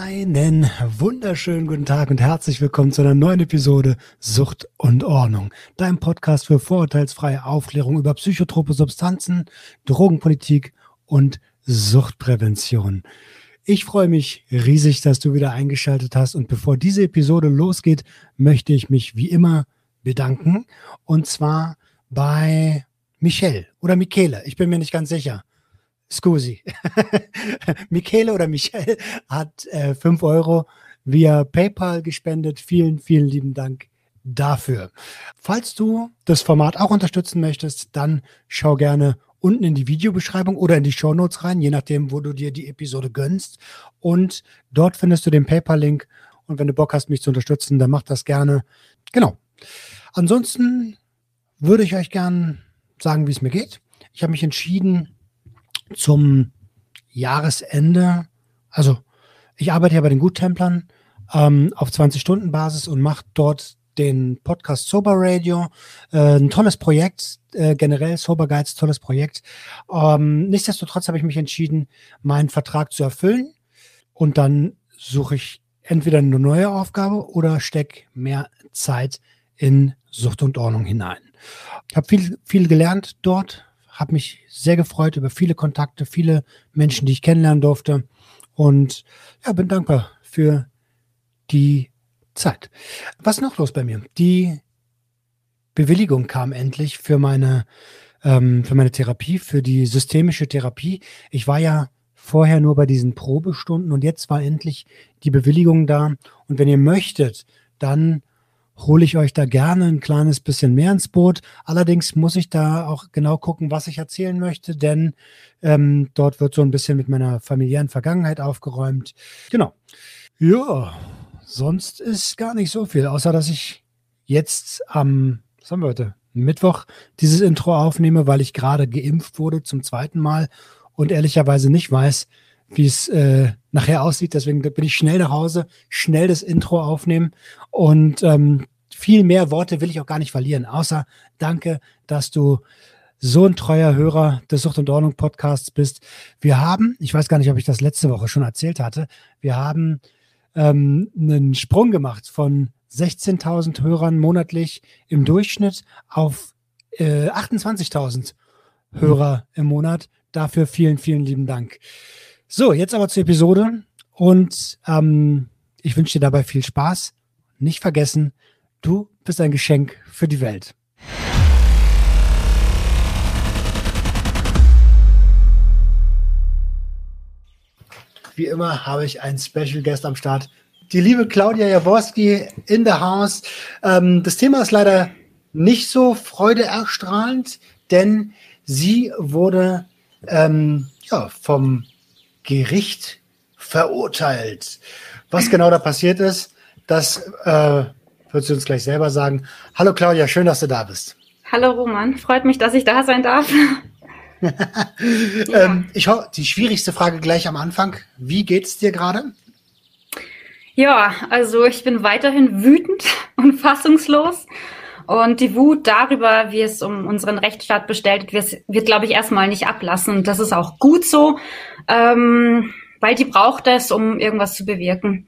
Einen wunderschönen guten Tag und herzlich willkommen zu einer neuen Episode Sucht und Ordnung, dein Podcast für vorurteilsfreie Aufklärung über psychotrope Substanzen, Drogenpolitik und Suchtprävention. Ich freue mich riesig, dass du wieder eingeschaltet hast und bevor diese Episode losgeht, möchte ich mich wie immer bedanken und zwar bei Michelle oder Michele, ich bin mir nicht ganz sicher. Scusi. Michele oder Michelle hat äh, 5 Euro via PayPal gespendet. Vielen, vielen lieben Dank dafür. Falls du das Format auch unterstützen möchtest, dann schau gerne unten in die Videobeschreibung oder in die Show Notes rein, je nachdem, wo du dir die Episode gönnst. Und dort findest du den PayPal-Link. Und wenn du Bock hast, mich zu unterstützen, dann mach das gerne. Genau. Ansonsten würde ich euch gern sagen, wie es mir geht. Ich habe mich entschieden, zum Jahresende, also ich arbeite ja bei den Guttemplern ähm, auf 20-Stunden-Basis und mache dort den Podcast Sober Radio. Äh, ein tolles Projekt, äh, generell Sober Guides, tolles Projekt. Ähm, nichtsdestotrotz habe ich mich entschieden, meinen Vertrag zu erfüllen und dann suche ich entweder eine neue Aufgabe oder stecke mehr Zeit in Sucht und Ordnung hinein. Ich habe viel, viel gelernt dort, habe mich sehr gefreut über viele Kontakte, viele Menschen, die ich kennenlernen durfte. Und ja, bin dankbar für die Zeit. Was noch los bei mir? Die Bewilligung kam endlich für meine, ähm, für meine Therapie, für die systemische Therapie. Ich war ja vorher nur bei diesen Probestunden und jetzt war endlich die Bewilligung da. Und wenn ihr möchtet, dann hole ich euch da gerne ein kleines bisschen mehr ins Boot. Allerdings muss ich da auch genau gucken, was ich erzählen möchte, denn ähm, dort wird so ein bisschen mit meiner familiären Vergangenheit aufgeräumt. Genau. Ja, sonst ist gar nicht so viel, außer dass ich jetzt am, was haben wir heute, Mittwoch dieses Intro aufnehme, weil ich gerade geimpft wurde zum zweiten Mal und ehrlicherweise nicht weiß, wie es äh, nachher aussieht. Deswegen bin ich schnell nach Hause, schnell das Intro aufnehmen und ähm, viel mehr Worte will ich auch gar nicht verlieren, außer danke, dass du so ein treuer Hörer des Sucht und Ordnung Podcasts bist. Wir haben, ich weiß gar nicht, ob ich das letzte Woche schon erzählt hatte, wir haben ähm, einen Sprung gemacht von 16.000 Hörern monatlich im Durchschnitt auf äh, 28.000 Hörer im Monat. Dafür vielen, vielen lieben Dank. So, jetzt aber zur Episode und ähm, ich wünsche dir dabei viel Spaß. Nicht vergessen, du bist ein Geschenk für die Welt. Wie immer habe ich einen Special Guest am Start. Die liebe Claudia Jaworski in the house. Ähm, das Thema ist leider nicht so freudeerstrahlend, denn sie wurde ähm, ja, vom Gericht verurteilt. Was genau da passiert ist, das äh, wird sie uns gleich selber sagen. Hallo Claudia, schön, dass du da bist. Hallo Roman, freut mich, dass ich da sein darf. ähm, ich hoffe, die schwierigste Frage gleich am Anfang. Wie geht's dir gerade? Ja, also ich bin weiterhin wütend und fassungslos. Und die Wut darüber, wie es um unseren Rechtsstaat bestellt wird, wird, glaube ich, erstmal nicht ablassen. Und das ist auch gut so, ähm, weil die braucht es, um irgendwas zu bewirken.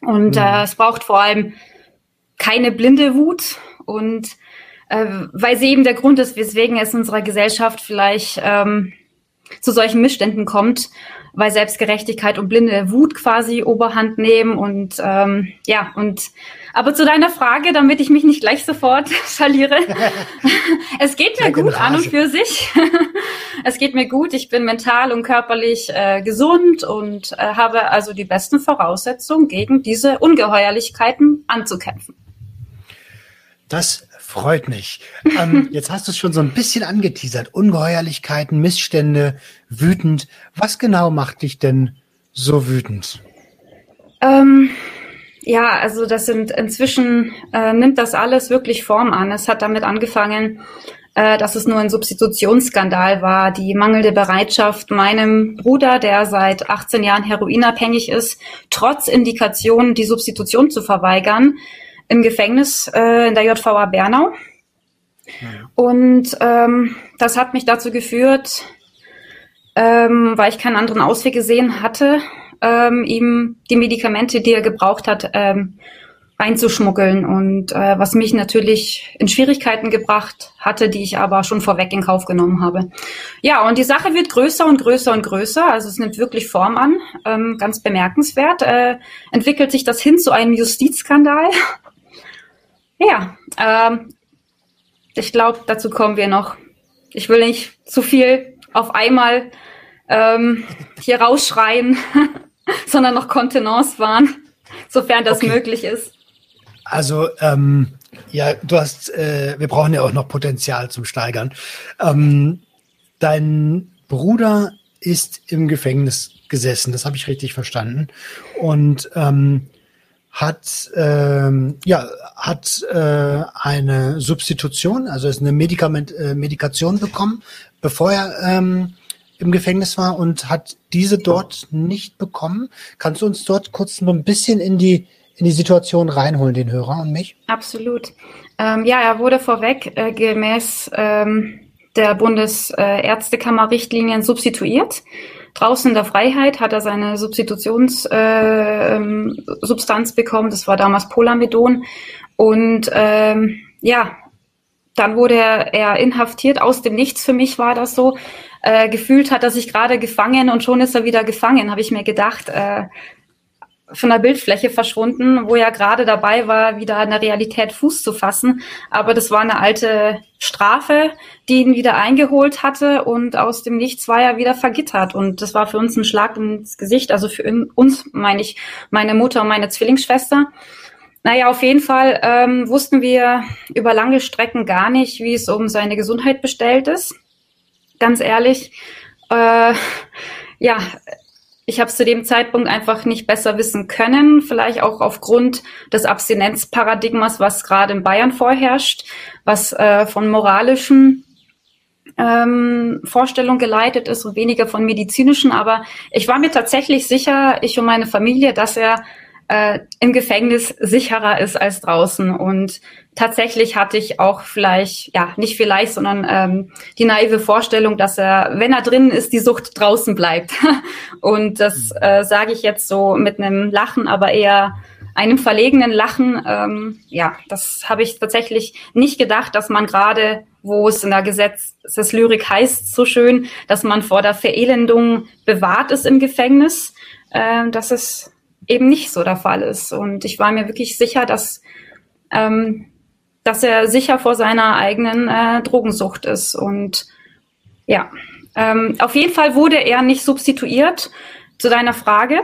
Und mhm. äh, es braucht vor allem keine blinde Wut und äh, weil sie eben der Grund ist, weswegen es in unserer Gesellschaft vielleicht ähm, zu solchen Missständen kommt, weil Selbstgerechtigkeit und blinde Wut quasi Oberhand nehmen und ähm, ja und aber zu deiner Frage, damit ich mich nicht gleich sofort verliere. es geht mir gut an und für sich. es geht mir gut. Ich bin mental und körperlich äh, gesund und äh, habe also die besten Voraussetzungen, gegen diese Ungeheuerlichkeiten anzukämpfen. Das freut mich. Ähm, jetzt hast du es schon so ein bisschen angeteasert. Ungeheuerlichkeiten, Missstände, wütend. Was genau macht dich denn so wütend? Ähm, Ja, also das sind inzwischen äh, nimmt das alles wirklich Form an. Es hat damit angefangen, äh, dass es nur ein Substitutionsskandal war, die mangelnde Bereitschaft meinem Bruder, der seit 18 Jahren heroinabhängig ist, trotz Indikation die Substitution zu verweigern, im Gefängnis äh, in der JVA Bernau. Und ähm, das hat mich dazu geführt, ähm, weil ich keinen anderen Ausweg gesehen hatte, ähm, ihm die Medikamente, die er gebraucht hat, ähm, reinzuschmuggeln und äh, was mich natürlich in Schwierigkeiten gebracht hatte, die ich aber schon vorweg in Kauf genommen habe. Ja, und die Sache wird größer und größer und größer, also es nimmt wirklich Form an, ähm, ganz bemerkenswert. Äh, entwickelt sich das hin zu einem Justizskandal. Ja, ähm, ich glaube, dazu kommen wir noch. Ich will nicht zu viel auf einmal ähm, hier rausschreien, sondern noch Kontenance wahren, sofern das okay. möglich ist. Also, ähm, ja, du hast, äh, wir brauchen ja auch noch Potenzial zum Steigern. Ähm, dein Bruder ist im Gefängnis gesessen, das habe ich richtig verstanden. Und ähm, hat ähm, ja hat äh, eine Substitution, also ist eine Medikament äh, Medikation bekommen, bevor er ähm, im Gefängnis war und hat diese dort nicht bekommen. Kannst du uns dort kurz so ein bisschen in die in die Situation reinholen, den Hörer und mich? Absolut. Ähm, ja, er wurde vorweg äh, gemäß ähm, der Bundesärztekammer-Richtlinien substituiert. Draußen in der Freiheit hat er seine Substitutionssubstanz äh, ähm, bekommen. Das war damals Polamedon. Und ähm, ja, dann wurde er, er inhaftiert. Aus dem Nichts für mich war das so. Äh, gefühlt hat er sich gerade gefangen und schon ist er wieder gefangen, habe ich mir gedacht. Äh, von der Bildfläche verschwunden, wo er gerade dabei war, wieder in der Realität Fuß zu fassen. Aber das war eine alte Strafe, die ihn wieder eingeholt hatte und aus dem Nichts war er wieder vergittert. Und das war für uns ein Schlag ins Gesicht. Also für uns, meine ich, meine Mutter und meine Zwillingsschwester. Naja, auf jeden Fall ähm, wussten wir über lange Strecken gar nicht, wie es um seine Gesundheit bestellt ist. Ganz ehrlich. Äh, ja, ich habe es zu dem Zeitpunkt einfach nicht besser wissen können, vielleicht auch aufgrund des Abstinenzparadigmas, was gerade in Bayern vorherrscht, was äh, von moralischen ähm, Vorstellungen geleitet ist und weniger von medizinischen. Aber ich war mir tatsächlich sicher, ich und meine Familie, dass er äh, im Gefängnis sicherer ist als draußen. Und tatsächlich hatte ich auch vielleicht, ja, nicht vielleicht, sondern ähm, die naive Vorstellung, dass er, wenn er drinnen ist, die Sucht draußen bleibt. Und das mhm. äh, sage ich jetzt so mit einem Lachen, aber eher einem verlegenen Lachen. Ähm, ja, das habe ich tatsächlich nicht gedacht, dass man gerade, wo es in der Gesetzeslyrik heißt, so schön, dass man vor der Verelendung bewahrt ist im Gefängnis, äh, dass es eben nicht so der Fall ist. Und ich war mir wirklich sicher, dass ähm, dass er sicher vor seiner eigenen äh, Drogensucht ist. Und ja, ähm, auf jeden Fall wurde er nicht substituiert. Zu deiner Frage.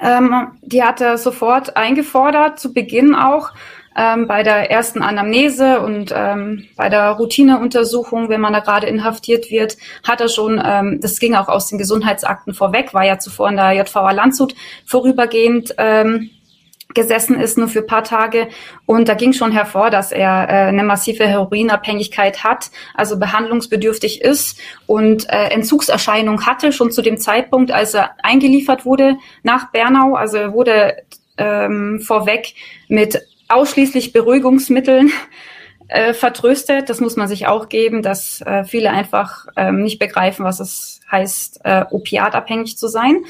Ähm, die hat er sofort eingefordert, zu Beginn auch. Ähm, bei der ersten Anamnese und ähm, bei der Routineuntersuchung, wenn man da gerade inhaftiert wird, hat er schon, ähm, das ging auch aus den Gesundheitsakten vorweg, war ja zuvor in der JVA Landshut vorübergehend ähm, gesessen ist, nur für paar Tage. Und da ging schon hervor, dass er äh, eine massive Heroinabhängigkeit hat, also behandlungsbedürftig ist und äh, Entzugserscheinung hatte, schon zu dem Zeitpunkt, als er eingeliefert wurde nach Bernau. Also er wurde ähm, vorweg mit ausschließlich Beruhigungsmitteln äh, vertröstet. Das muss man sich auch geben, dass äh, viele einfach ähm, nicht begreifen, was es heißt, äh, opiatabhängig zu sein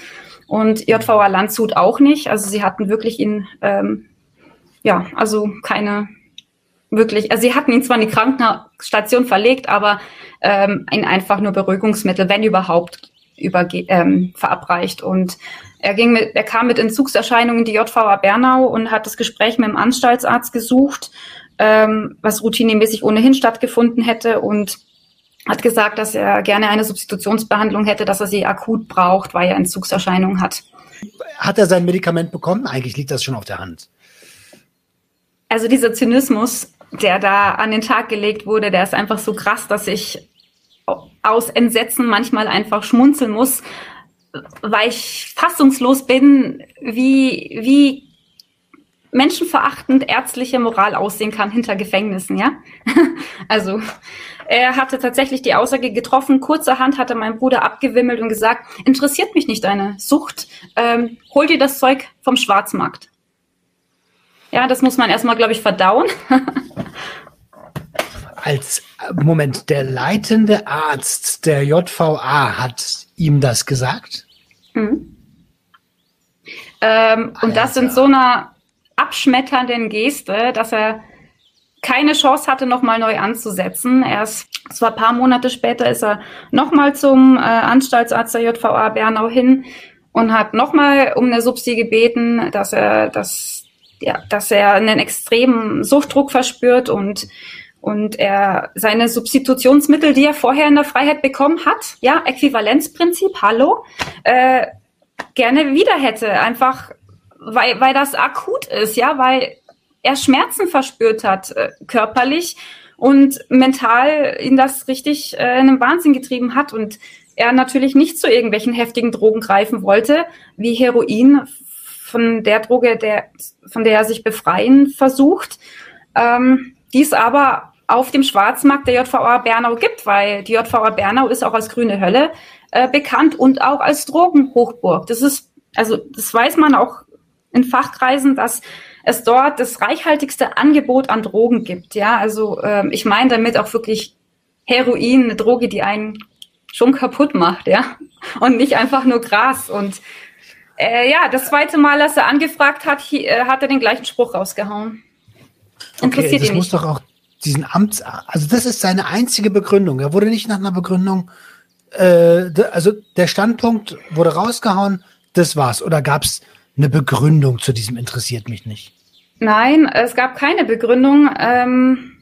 und JVA Landshut auch nicht. Also sie hatten wirklich ihn, ähm, ja, also keine wirklich, also sie hatten ihn zwar in die Krankenstation verlegt, aber ähm, ihn einfach nur Beruhigungsmittel, wenn überhaupt, überge ähm, verabreicht. Und er ging mit, er kam mit Entzugserscheinungen in die JVA Bernau und hat das Gespräch mit dem Anstaltsarzt gesucht, ähm, was routinemäßig ohnehin stattgefunden hätte und hat gesagt, dass er gerne eine Substitutionsbehandlung hätte, dass er sie akut braucht, weil er Entzugserscheinungen hat. Hat er sein Medikament bekommen? Eigentlich liegt das schon auf der Hand. Also dieser Zynismus, der da an den Tag gelegt wurde, der ist einfach so krass, dass ich aus Entsetzen manchmal einfach schmunzeln muss, weil ich fassungslos bin, wie, wie menschenverachtend ärztliche Moral aussehen kann hinter Gefängnissen, ja? also er hatte tatsächlich die Aussage getroffen, kurzerhand hatte mein Bruder abgewimmelt und gesagt, interessiert mich nicht deine Sucht, ähm, hol dir das Zeug vom Schwarzmarkt. Ja, das muss man erstmal, glaube ich, verdauen. Als Moment, der leitende Arzt der JVA hat ihm das gesagt? Mhm. Ähm, und das in so einer abschmetternden Geste, dass er keine Chance hatte, nochmal neu anzusetzen. Erst zwar ein paar Monate später ist er nochmal zum äh, Anstaltsarzt der JVA Bernau hin und hat nochmal um eine Subsi gebeten, dass er, dass, ja, dass er einen extremen Suchtdruck verspürt und und er seine Substitutionsmittel, die er vorher in der Freiheit bekommen hat, ja, Äquivalenzprinzip, hallo, äh, gerne wieder hätte, einfach weil, weil das akut ist, ja, weil er Schmerzen verspürt hat, äh, körperlich und mental ihn das richtig äh, in den Wahnsinn getrieben hat und er natürlich nicht zu irgendwelchen heftigen Drogen greifen wollte, wie Heroin, von der Droge, der, von der er sich befreien versucht. Ähm, dies aber auf dem Schwarzmarkt der JVA Bernau gibt, weil die JVA Bernau ist auch als grüne Hölle äh, bekannt und auch als Drogenhochburg. Das ist, also das weiß man auch in Fachkreisen, dass es dort das reichhaltigste Angebot an Drogen gibt. Ja, also ähm, ich meine damit auch wirklich Heroin, eine Droge, die einen schon kaputt macht, ja, und nicht einfach nur Gras. Und äh, ja, das zweite Mal, als er angefragt hat, hier, äh, hat er den gleichen Spruch rausgehauen. Interessiert okay, das ihn muss doch auch diesen Amts, also das ist seine einzige Begründung. Er wurde nicht nach einer Begründung, äh, also der Standpunkt wurde rausgehauen, das war's. Oder gab es eine Begründung zu diesem interessiert mich nicht? Nein, es gab keine Begründung. Ähm,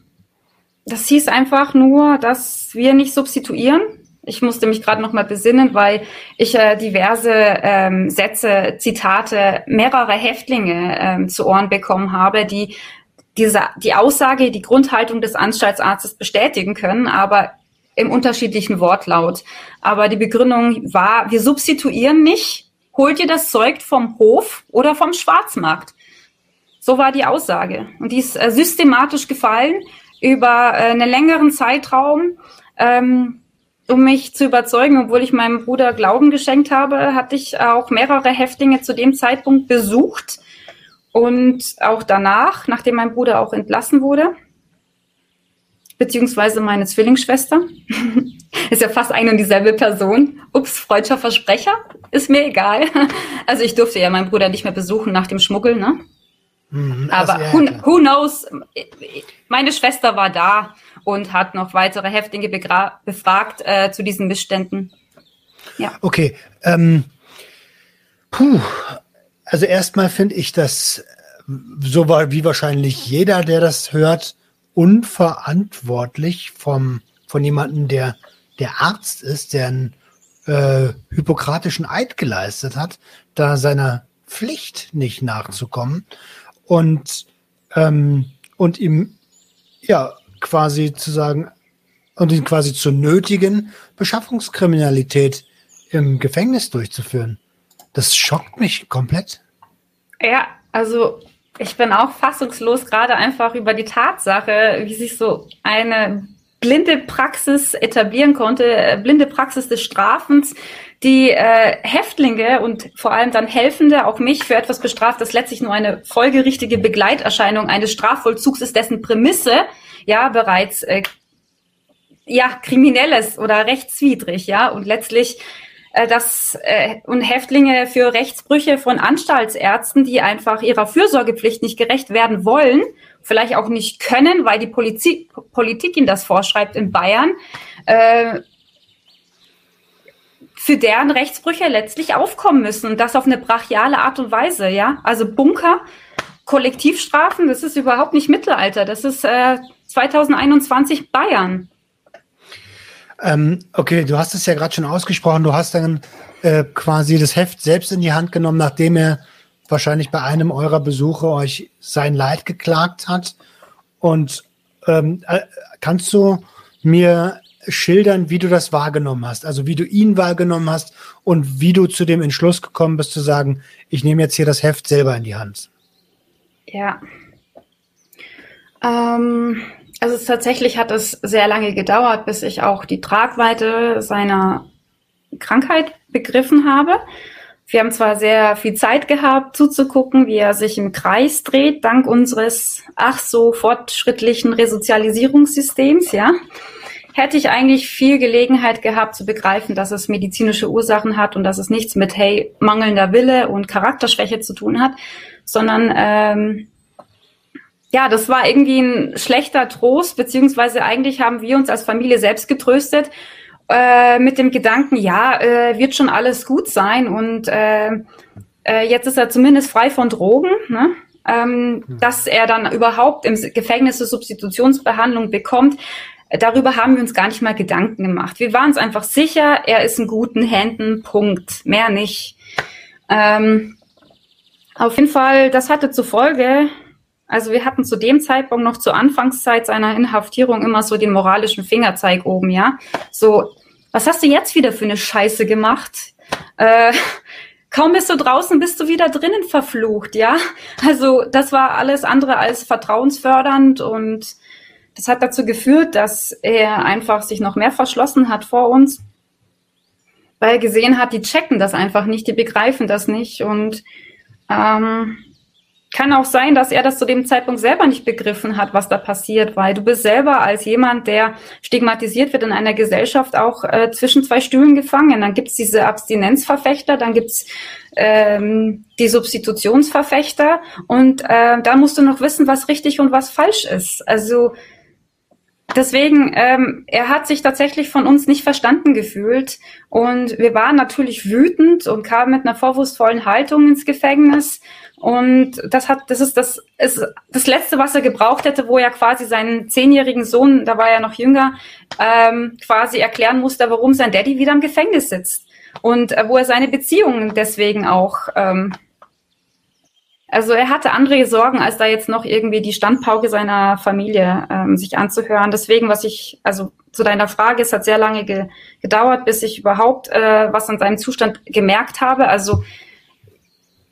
das hieß einfach nur, dass wir nicht substituieren. Ich musste mich gerade noch mal besinnen, weil ich äh, diverse ähm, Sätze, Zitate mehrerer Häftlinge ähm, zu Ohren bekommen habe, die diese, die Aussage, die Grundhaltung des Anstaltsarztes bestätigen können, aber im unterschiedlichen Wortlaut. Aber die Begründung war, wir substituieren nicht, holt ihr das Zeug vom Hof oder vom Schwarzmarkt. So war die Aussage. Und die ist äh, systematisch gefallen über äh, einen längeren Zeitraum. Ähm, um mich zu überzeugen, obwohl ich meinem Bruder Glauben geschenkt habe, hatte ich auch mehrere Häftlinge zu dem Zeitpunkt besucht und auch danach, nachdem mein Bruder auch entlassen wurde, beziehungsweise meine Zwillingsschwester, ist ja fast eine und dieselbe Person. Ups, freudscher Versprecher, ist mir egal. Also ich durfte ja meinen Bruder nicht mehr besuchen nach dem Schmuggel, ne? Mhm, Aber also, who, who, knows? Meine Schwester war da und hat noch weitere Häftlinge befragt äh, zu diesen Beständen. Ja. Okay. Ähm, puh, also erstmal finde ich das, so wie wahrscheinlich jeder, der das hört, unverantwortlich vom, von jemandem, der der Arzt ist, der einen äh, hippokratischen Eid geleistet hat, da seiner Pflicht nicht nachzukommen und, ähm, und ihm ja quasi zu sagen und ihn quasi zu nötigen, Beschaffungskriminalität im Gefängnis durchzuführen. Das schockt mich komplett. Ja, also ich bin auch fassungslos gerade einfach über die Tatsache, wie sich so eine blinde Praxis etablieren konnte, äh, blinde Praxis des Strafens, die äh, Häftlinge und vor allem dann Helfende, auch mich, für etwas bestraft, das letztlich nur eine folgerichtige Begleiterscheinung eines Strafvollzugs ist, dessen Prämisse ja bereits äh, ja kriminelles oder rechtswidrig, ja und letztlich dass äh, und Häftlinge für Rechtsbrüche von Anstaltsärzten, die einfach ihrer Fürsorgepflicht nicht gerecht werden wollen, vielleicht auch nicht können, weil die Politik, Politik ihnen das vorschreibt in Bayern, äh, für deren Rechtsbrüche letztlich aufkommen müssen und das auf eine brachiale Art und Weise, ja. Also Bunker, Kollektivstrafen, das ist überhaupt nicht Mittelalter, das ist äh, 2021 Bayern. Ähm, okay, du hast es ja gerade schon ausgesprochen. Du hast dann äh, quasi das Heft selbst in die Hand genommen, nachdem er wahrscheinlich bei einem eurer Besuche euch sein Leid geklagt hat. Und ähm, äh, kannst du mir schildern, wie du das wahrgenommen hast? Also wie du ihn wahrgenommen hast und wie du zu dem Entschluss gekommen bist zu sagen, ich nehme jetzt hier das Heft selber in die Hand. Ja. Ähm, also es, tatsächlich hat es sehr lange gedauert, bis ich auch die Tragweite seiner Krankheit begriffen habe. Wir haben zwar sehr viel Zeit gehabt, zuzugucken, wie er sich im Kreis dreht, dank unseres ach so fortschrittlichen Resozialisierungssystems, ja. Hätte ich eigentlich viel Gelegenheit gehabt zu begreifen, dass es medizinische Ursachen hat und dass es nichts mit, hey, mangelnder Wille und Charakterschwäche zu tun hat, sondern ähm, ja, das war irgendwie ein schlechter Trost, beziehungsweise eigentlich haben wir uns als Familie selbst getröstet äh, mit dem Gedanken, ja, äh, wird schon alles gut sein und äh, äh, jetzt ist er zumindest frei von Drogen, ne? ähm, hm. dass er dann überhaupt im Gefängnis eine Substitutionsbehandlung bekommt. Darüber haben wir uns gar nicht mal Gedanken gemacht. Wir waren uns einfach sicher, er ist in guten Händen, Punkt, mehr nicht. Ähm, auf jeden Fall, das hatte zur Folge, also wir hatten zu dem Zeitpunkt noch zur Anfangszeit seiner Inhaftierung immer so den moralischen Fingerzeig oben, ja. So, was hast du jetzt wieder für eine Scheiße gemacht? Äh, kaum bist du draußen, bist du wieder drinnen verflucht, ja. Also das war alles andere als vertrauensfördernd und das hat dazu geführt, dass er einfach sich noch mehr verschlossen hat vor uns, weil er gesehen hat, die checken das einfach nicht, die begreifen das nicht und ähm, kann auch sein, dass er das zu dem Zeitpunkt selber nicht begriffen hat, was da passiert, weil du bist selber als jemand, der stigmatisiert wird in einer Gesellschaft, auch äh, zwischen zwei Stühlen gefangen. Dann gibt's diese Abstinenzverfechter, dann gibt's ähm, die Substitutionsverfechter und äh, da musst du noch wissen, was richtig und was falsch ist. Also Deswegen, ähm, er hat sich tatsächlich von uns nicht verstanden gefühlt und wir waren natürlich wütend und kamen mit einer vorwurfsvollen Haltung ins Gefängnis und das hat, das ist das, ist das letzte, was er gebraucht hätte, wo er quasi seinen zehnjährigen Sohn, da war er noch jünger, ähm, quasi erklären musste, warum sein Daddy wieder im Gefängnis sitzt und äh, wo er seine Beziehungen deswegen auch ähm, also er hatte andere Sorgen, als da jetzt noch irgendwie die Standpauke seiner Familie ähm, sich anzuhören. Deswegen, was ich, also zu deiner Frage, es hat sehr lange ge gedauert, bis ich überhaupt äh, was an seinem Zustand gemerkt habe. Also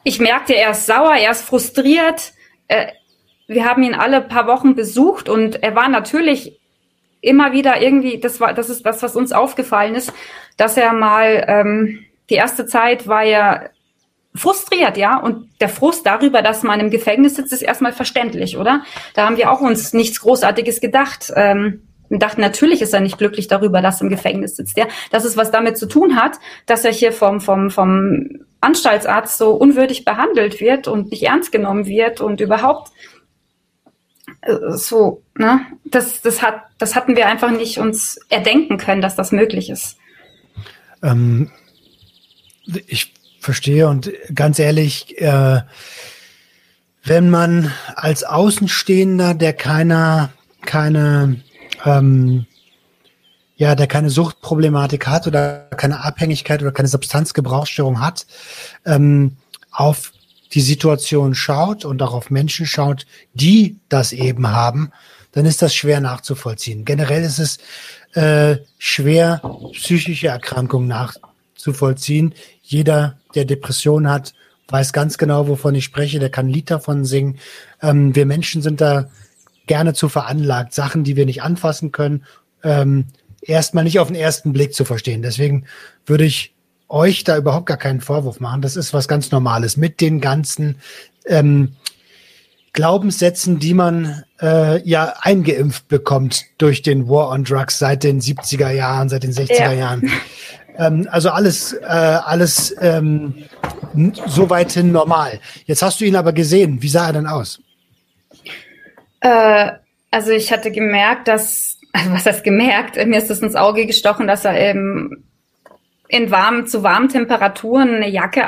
ich merkte, er ist sauer, er ist frustriert. Äh, wir haben ihn alle paar Wochen besucht und er war natürlich immer wieder irgendwie, das war, das ist das, was uns aufgefallen ist, dass er mal ähm, die erste Zeit war er frustriert, ja. Und der Frust darüber, dass man im Gefängnis sitzt, ist erstmal verständlich, oder? Da haben wir auch uns nichts Großartiges gedacht. Ähm, wir dachten, natürlich ist er nicht glücklich darüber, dass im Gefängnis sitzt, ja. Dass es was damit zu tun hat, dass er hier vom, vom, vom Anstaltsarzt so unwürdig behandelt wird und nicht ernst genommen wird und überhaupt äh, so, ne? Das, das hat, das hatten wir einfach nicht uns erdenken können, dass das möglich ist. Ähm, ich verstehe und ganz ehrlich, äh, wenn man als Außenstehender, der keiner, keine, ähm, ja, der keine Suchtproblematik hat oder keine Abhängigkeit oder keine Substanzgebrauchsstörung hat, ähm, auf die Situation schaut und auch auf Menschen schaut, die das eben haben, dann ist das schwer nachzuvollziehen. Generell ist es äh, schwer, psychische Erkrankungen nachzuvollziehen. Jeder der Depression hat, weiß ganz genau, wovon ich spreche, der kann ein Lied davon singen. Ähm, wir Menschen sind da gerne zu veranlagt, Sachen, die wir nicht anfassen können, ähm, erstmal nicht auf den ersten Blick zu verstehen. Deswegen würde ich euch da überhaupt gar keinen Vorwurf machen. Das ist was ganz Normales mit den ganzen ähm, Glaubenssätzen, die man äh, ja eingeimpft bekommt durch den War on Drugs seit den 70er Jahren, seit den 60er ja. Jahren. Ähm, also alles, äh, alles ähm, so weit hin normal. Jetzt hast du ihn aber gesehen. Wie sah er denn aus? Äh, also ich hatte gemerkt, dass, also was heißt gemerkt? Mir ist das ins Auge gestochen, dass er eben in warmen, zu warmen Temperaturen eine Jacke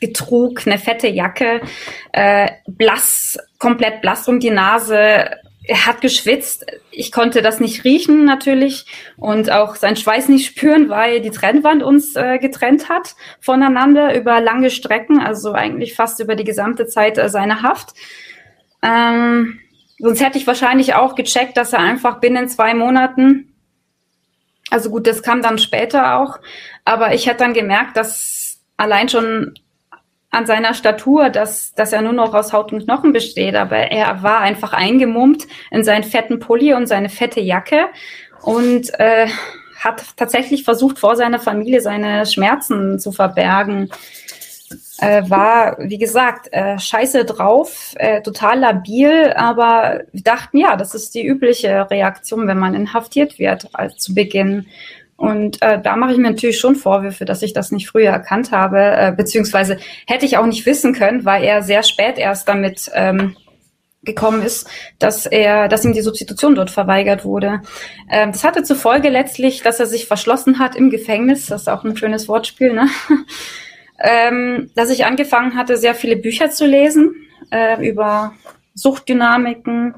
getrug, eine fette Jacke, äh, blass, komplett blass um die Nase, er hat geschwitzt. Ich konnte das nicht riechen natürlich und auch seinen Schweiß nicht spüren, weil die Trennwand uns äh, getrennt hat voneinander über lange Strecken, also eigentlich fast über die gesamte Zeit äh, seiner Haft. Ähm, sonst hätte ich wahrscheinlich auch gecheckt, dass er einfach binnen zwei Monaten, also gut, das kam dann später auch, aber ich hätte dann gemerkt, dass allein schon an seiner Statur, dass, dass er nur noch aus Haut und Knochen besteht, aber er war einfach eingemummt in seinen fetten Pulli und seine fette Jacke und äh, hat tatsächlich versucht, vor seiner Familie seine Schmerzen zu verbergen. Äh, war, wie gesagt, äh, scheiße drauf, äh, total labil, aber wir dachten, ja, das ist die übliche Reaktion, wenn man inhaftiert wird, als zu Beginn. Und äh, da mache ich mir natürlich schon Vorwürfe, dass ich das nicht früher erkannt habe, äh, beziehungsweise hätte ich auch nicht wissen können, weil er sehr spät erst damit ähm, gekommen ist, dass er, dass ihm die Substitution dort verweigert wurde. Ähm, das hatte zur Folge letztlich, dass er sich verschlossen hat im Gefängnis. Das ist auch ein schönes Wortspiel, ne? ähm, dass ich angefangen hatte, sehr viele Bücher zu lesen äh, über Suchtdynamiken,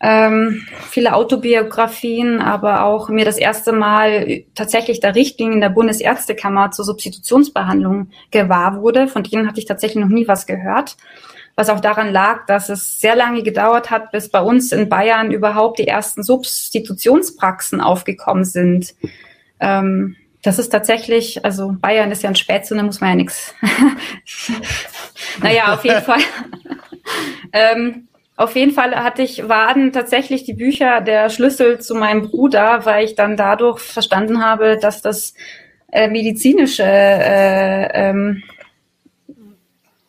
ähm, viele Autobiografien, aber auch mir das erste Mal tatsächlich der Richtlinien der Bundesärztekammer zur Substitutionsbehandlung gewahr wurde. Von denen hatte ich tatsächlich noch nie was gehört. Was auch daran lag, dass es sehr lange gedauert hat, bis bei uns in Bayern überhaupt die ersten Substitutionspraxen aufgekommen sind. Ähm, das ist tatsächlich, also Bayern ist ja ein Spätzünder, muss man ja nichts. naja, auf jeden Fall. ähm, auf jeden Fall hatte ich, waren tatsächlich die Bücher der Schlüssel zu meinem Bruder, weil ich dann dadurch verstanden habe, dass das äh, medizinische äh, ähm,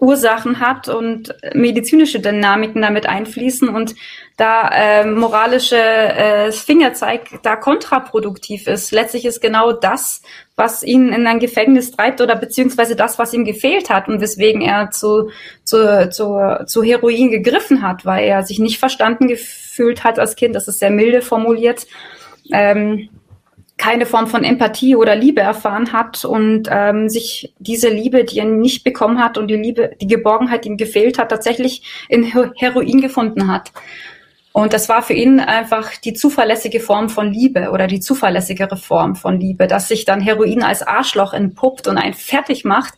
Ursachen hat und medizinische Dynamiken damit einfließen und da äh, moralische äh, Fingerzeig da kontraproduktiv ist. Letztlich ist genau das, was ihn in ein Gefängnis treibt oder beziehungsweise das, was ihm gefehlt hat und weswegen er zu, zu, zu, zu Heroin gegriffen hat, weil er sich nicht verstanden gefühlt hat als Kind. Das ist sehr milde formuliert. Ähm, keine Form von Empathie oder Liebe erfahren hat und ähm, sich diese Liebe, die er nicht bekommen hat und die Liebe, die Geborgenheit, die ihm gefehlt hat, tatsächlich in Heroin gefunden hat. Und das war für ihn einfach die zuverlässige Form von Liebe oder die zuverlässigere Form von Liebe, dass sich dann Heroin als Arschloch entpuppt und einen fertig macht.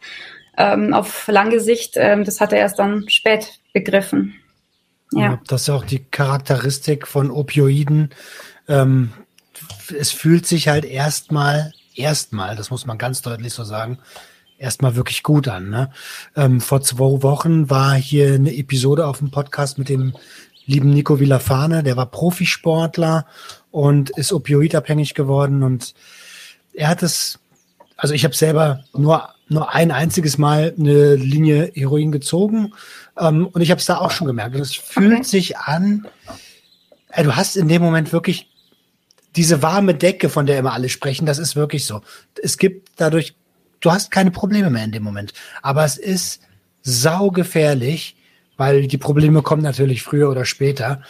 Ähm, auf lange Sicht, ähm, das hat er erst dann spät begriffen. Ja. das ist auch die Charakteristik von Opioiden, ähm, es fühlt sich halt erstmal, erstmal, das muss man ganz deutlich so sagen, erstmal wirklich gut an. Ne? Ähm, vor zwei Wochen war hier eine Episode auf dem Podcast mit dem lieben Nico Villafane, der war Profisportler und ist opioidabhängig geworden und er hat es, also ich habe selber nur nur ein einziges Mal eine Linie Heroin gezogen ähm, und ich habe es da auch schon gemerkt und es fühlt okay. sich an, ey, du hast in dem Moment wirklich diese warme Decke, von der immer alle sprechen, das ist wirklich so. Es gibt dadurch, du hast keine Probleme mehr in dem Moment. Aber es ist saugefährlich, weil die Probleme kommen natürlich früher oder später.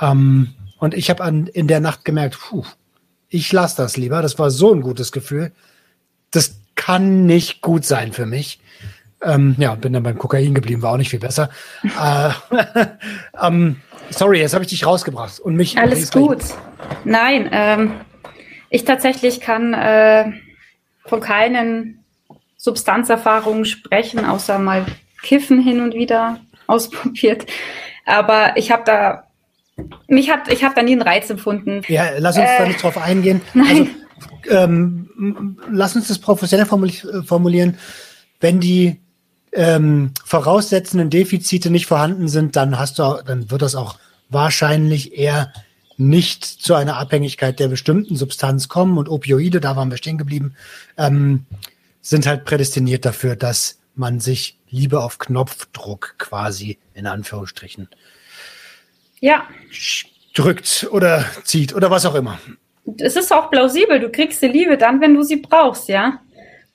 Ähm, und ich habe in der Nacht gemerkt, puh, ich lasse das lieber. Das war so ein gutes Gefühl. Das kann nicht gut sein für mich. Ähm, ja, bin dann beim Kokain geblieben, war auch nicht viel besser. äh, ähm, sorry, jetzt habe ich dich rausgebracht und mich. Alles gut. Nein, ähm, ich tatsächlich kann äh, von keinen Substanzerfahrungen sprechen, außer mal Kiffen hin und wieder ausprobiert. Aber ich habe da, mich hat, ich habe da nie einen Reiz empfunden. Ja, lass uns äh, da nicht drauf eingehen. Nein. Also, ähm, lass uns das professionell formulieren. Wenn die ähm, voraussetzenden Defizite nicht vorhanden sind, dann hast du, dann wird das auch wahrscheinlich eher nicht zu einer Abhängigkeit der bestimmten Substanz kommen und Opioide, da waren wir stehen geblieben, ähm, sind halt prädestiniert dafür, dass man sich lieber auf Knopfdruck quasi in Anführungsstrichen ja. drückt oder zieht oder was auch immer. Es ist auch plausibel, du kriegst die Liebe dann, wenn du sie brauchst, ja.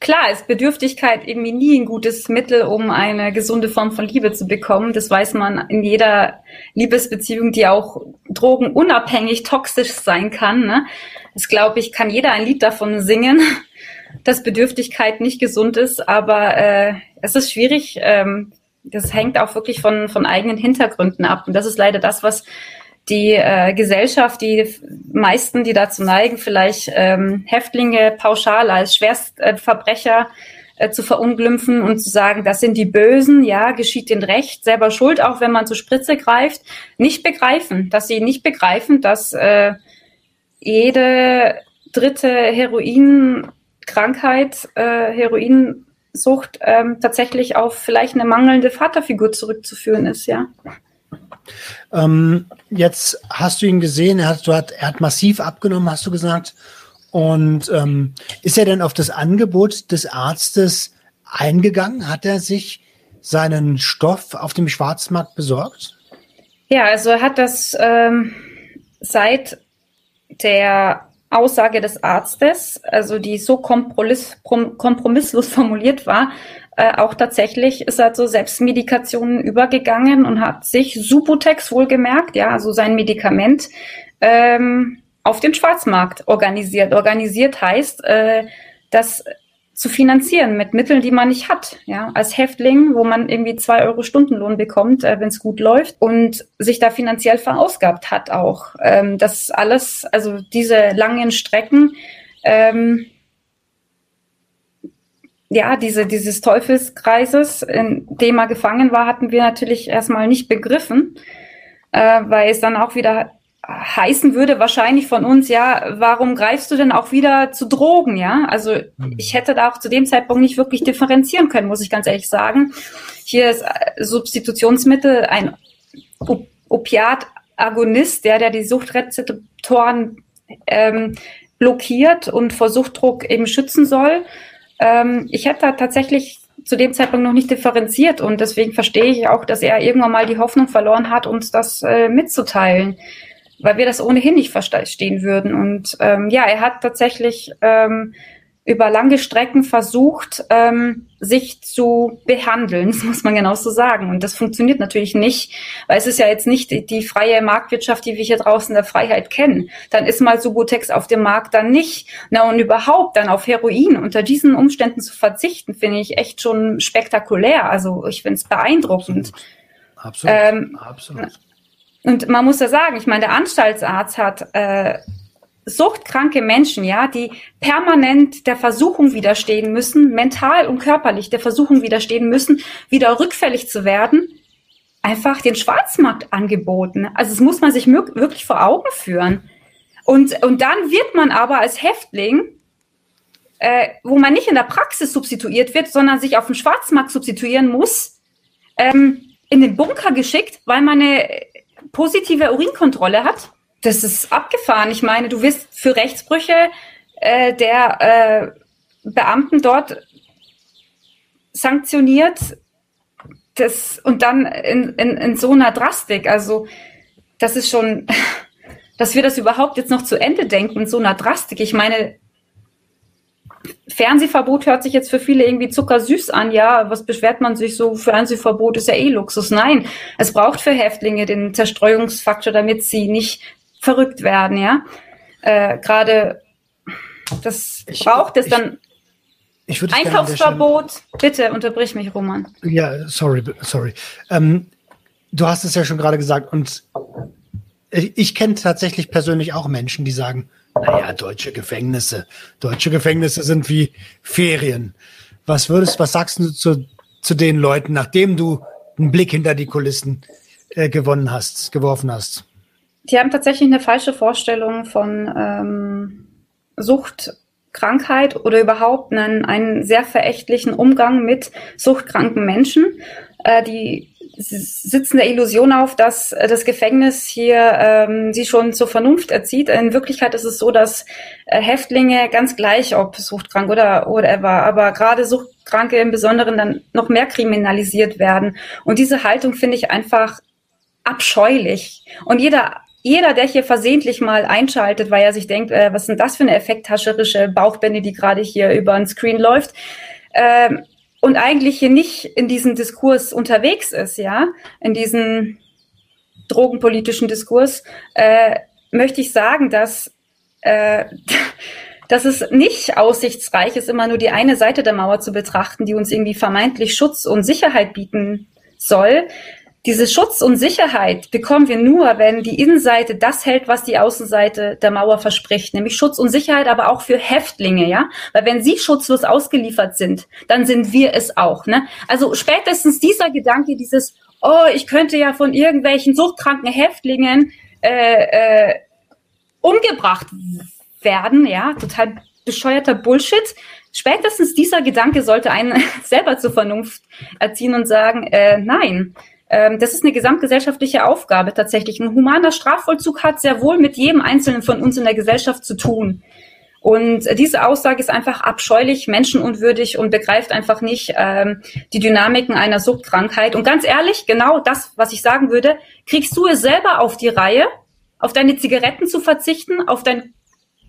Klar ist Bedürftigkeit irgendwie nie ein gutes Mittel, um eine gesunde Form von Liebe zu bekommen. Das weiß man in jeder Liebesbeziehung, die auch drogenunabhängig toxisch sein kann. Ne? Das glaube ich, kann jeder ein Lied davon singen, dass Bedürftigkeit nicht gesund ist. Aber äh, es ist schwierig. Ähm, das hängt auch wirklich von, von eigenen Hintergründen ab. Und das ist leider das, was die äh, Gesellschaft, die meisten, die dazu neigen, vielleicht ähm, Häftlinge pauschal als Schwerstverbrecher äh, zu verunglimpfen und zu sagen, das sind die Bösen, ja, geschieht den Recht, selber schuld, auch wenn man zur Spritze greift, nicht begreifen, dass sie nicht begreifen, dass äh, jede dritte Heroinkrankheit, äh, Heroin Sucht ähm, tatsächlich auf vielleicht eine mangelnde Vaterfigur zurückzuführen ist, ja. Ähm, jetzt hast du ihn gesehen, er hat, hat, er hat massiv abgenommen, hast du gesagt. Und ähm, ist er denn auf das Angebot des Arztes eingegangen? Hat er sich seinen Stoff auf dem Schwarzmarkt besorgt? Ja, also er hat das ähm, seit der Aussage des Arztes, also die so kompromiss, kompromisslos formuliert war, äh, auch tatsächlich ist er zu Selbstmedikationen übergegangen und hat sich Subutex wohlgemerkt, ja, also sein Medikament, ähm, auf den Schwarzmarkt organisiert. Organisiert heißt, äh, das zu finanzieren mit Mitteln, die man nicht hat. Ja, als Häftling, wo man irgendwie zwei Euro Stundenlohn bekommt, äh, wenn es gut läuft und sich da finanziell verausgabt hat auch. Ähm, das alles, also diese langen Strecken, ähm, ja, diese, dieses Teufelskreises, in dem er gefangen war, hatten wir natürlich erstmal nicht begriffen, äh, weil es dann auch wieder heißen würde wahrscheinlich von uns, ja, warum greifst du denn auch wieder zu Drogen, ja? Also mhm. ich hätte da auch zu dem Zeitpunkt nicht wirklich differenzieren können, muss ich ganz ehrlich sagen. Hier ist äh, Substitutionsmittel ein Opiat-Agonist, der, der die Suchtrezeptoren ähm, blockiert und vor Suchtdruck eben schützen soll. Ähm, ich hätte da tatsächlich zu dem Zeitpunkt noch nicht differenziert und deswegen verstehe ich auch, dass er irgendwann mal die Hoffnung verloren hat, uns das äh, mitzuteilen weil wir das ohnehin nicht verstehen würden. Und ähm, ja, er hat tatsächlich ähm, über lange Strecken versucht, ähm, sich zu behandeln, das muss man genau so sagen. Und das funktioniert natürlich nicht, weil es ist ja jetzt nicht die, die freie Marktwirtschaft, die wir hier draußen der Freiheit kennen. Dann ist mal Subutex auf dem Markt, dann nicht. Na und überhaupt dann auf Heroin unter diesen Umständen zu verzichten, finde ich echt schon spektakulär. Also ich finde es beeindruckend. Absolut. Absolut. Ähm, Absolut. Und man muss ja sagen, ich meine, der Anstaltsarzt hat äh, suchtkranke Menschen, ja, die permanent der Versuchung widerstehen müssen, mental und körperlich der Versuchung widerstehen müssen, wieder rückfällig zu werden, einfach den Schwarzmarkt angeboten. Also das muss man sich wirklich vor Augen führen. Und, und dann wird man aber als Häftling, äh, wo man nicht in der Praxis substituiert wird, sondern sich auf dem Schwarzmarkt substituieren muss, ähm, in den Bunker geschickt, weil man eine positive Urinkontrolle hat. Das ist abgefahren. Ich meine, du wirst für Rechtsbrüche äh, der äh, Beamten dort sanktioniert. Das, und dann in, in, in so einer Drastik. Also, das ist schon, dass wir das überhaupt jetzt noch zu Ende denken, in so einer Drastik. Ich meine, Fernsehverbot hört sich jetzt für viele irgendwie zuckersüß an. Ja, was beschwert man sich so? Fernsehverbot ist ja eh Luxus. Nein, es braucht für Häftlinge den Zerstreuungsfaktor, damit sie nicht verrückt werden. Ja, äh, gerade das ich, braucht es dann. Ich würde Einkaufsverbot. Bitte unterbrich mich, Roman. Ja, sorry, sorry. Ähm, du hast es ja schon gerade gesagt und ich, ich kenne tatsächlich persönlich auch Menschen, die sagen, naja, deutsche Gefängnisse. Deutsche Gefängnisse sind wie Ferien. Was würdest, was sagst du zu, zu den Leuten, nachdem du einen Blick hinter die Kulissen äh, gewonnen hast, geworfen hast? Die haben tatsächlich eine falsche Vorstellung von ähm, Sucht, Krankheit oder überhaupt einen, einen sehr verächtlichen Umgang mit suchtkranken Menschen. Äh, die sitzen der Illusion auf, dass äh, das Gefängnis hier ähm, sie schon zur Vernunft erzieht. In Wirklichkeit ist es so, dass äh, Häftlinge ganz gleich, ob suchtkrank oder whatever, aber gerade Suchtkranke im Besonderen dann noch mehr kriminalisiert werden. Und diese Haltung finde ich einfach abscheulich. Und jeder jeder, der hier versehentlich mal einschaltet, weil er sich denkt, äh, was sind das für eine effekthascherische Bauchbände, die gerade hier über den Screen läuft, äh, und eigentlich hier nicht in diesem Diskurs unterwegs ist, ja, in diesem drogenpolitischen Diskurs, äh, möchte ich sagen, dass, äh, dass es nicht aussichtsreich ist, immer nur die eine Seite der Mauer zu betrachten, die uns irgendwie vermeintlich Schutz und Sicherheit bieten soll, diese Schutz und Sicherheit bekommen wir nur, wenn die Innenseite das hält, was die Außenseite der Mauer verspricht, nämlich Schutz und Sicherheit, aber auch für Häftlinge, ja. Weil wenn sie schutzlos ausgeliefert sind, dann sind wir es auch. Ne? Also spätestens dieser Gedanke, dieses, oh, ich könnte ja von irgendwelchen suchtkranken Häftlingen äh, äh, umgebracht werden, ja, total bescheuerter Bullshit. spätestens dieser Gedanke sollte einen selber zur Vernunft erziehen und sagen, äh, nein, das ist eine gesamtgesellschaftliche Aufgabe tatsächlich. Ein humaner Strafvollzug hat sehr wohl mit jedem Einzelnen von uns in der Gesellschaft zu tun. Und diese Aussage ist einfach abscheulich, menschenunwürdig und begreift einfach nicht ähm, die Dynamiken einer Suchtkrankheit. Und ganz ehrlich, genau das, was ich sagen würde, kriegst du es selber auf die Reihe, auf deine Zigaretten zu verzichten, auf deinen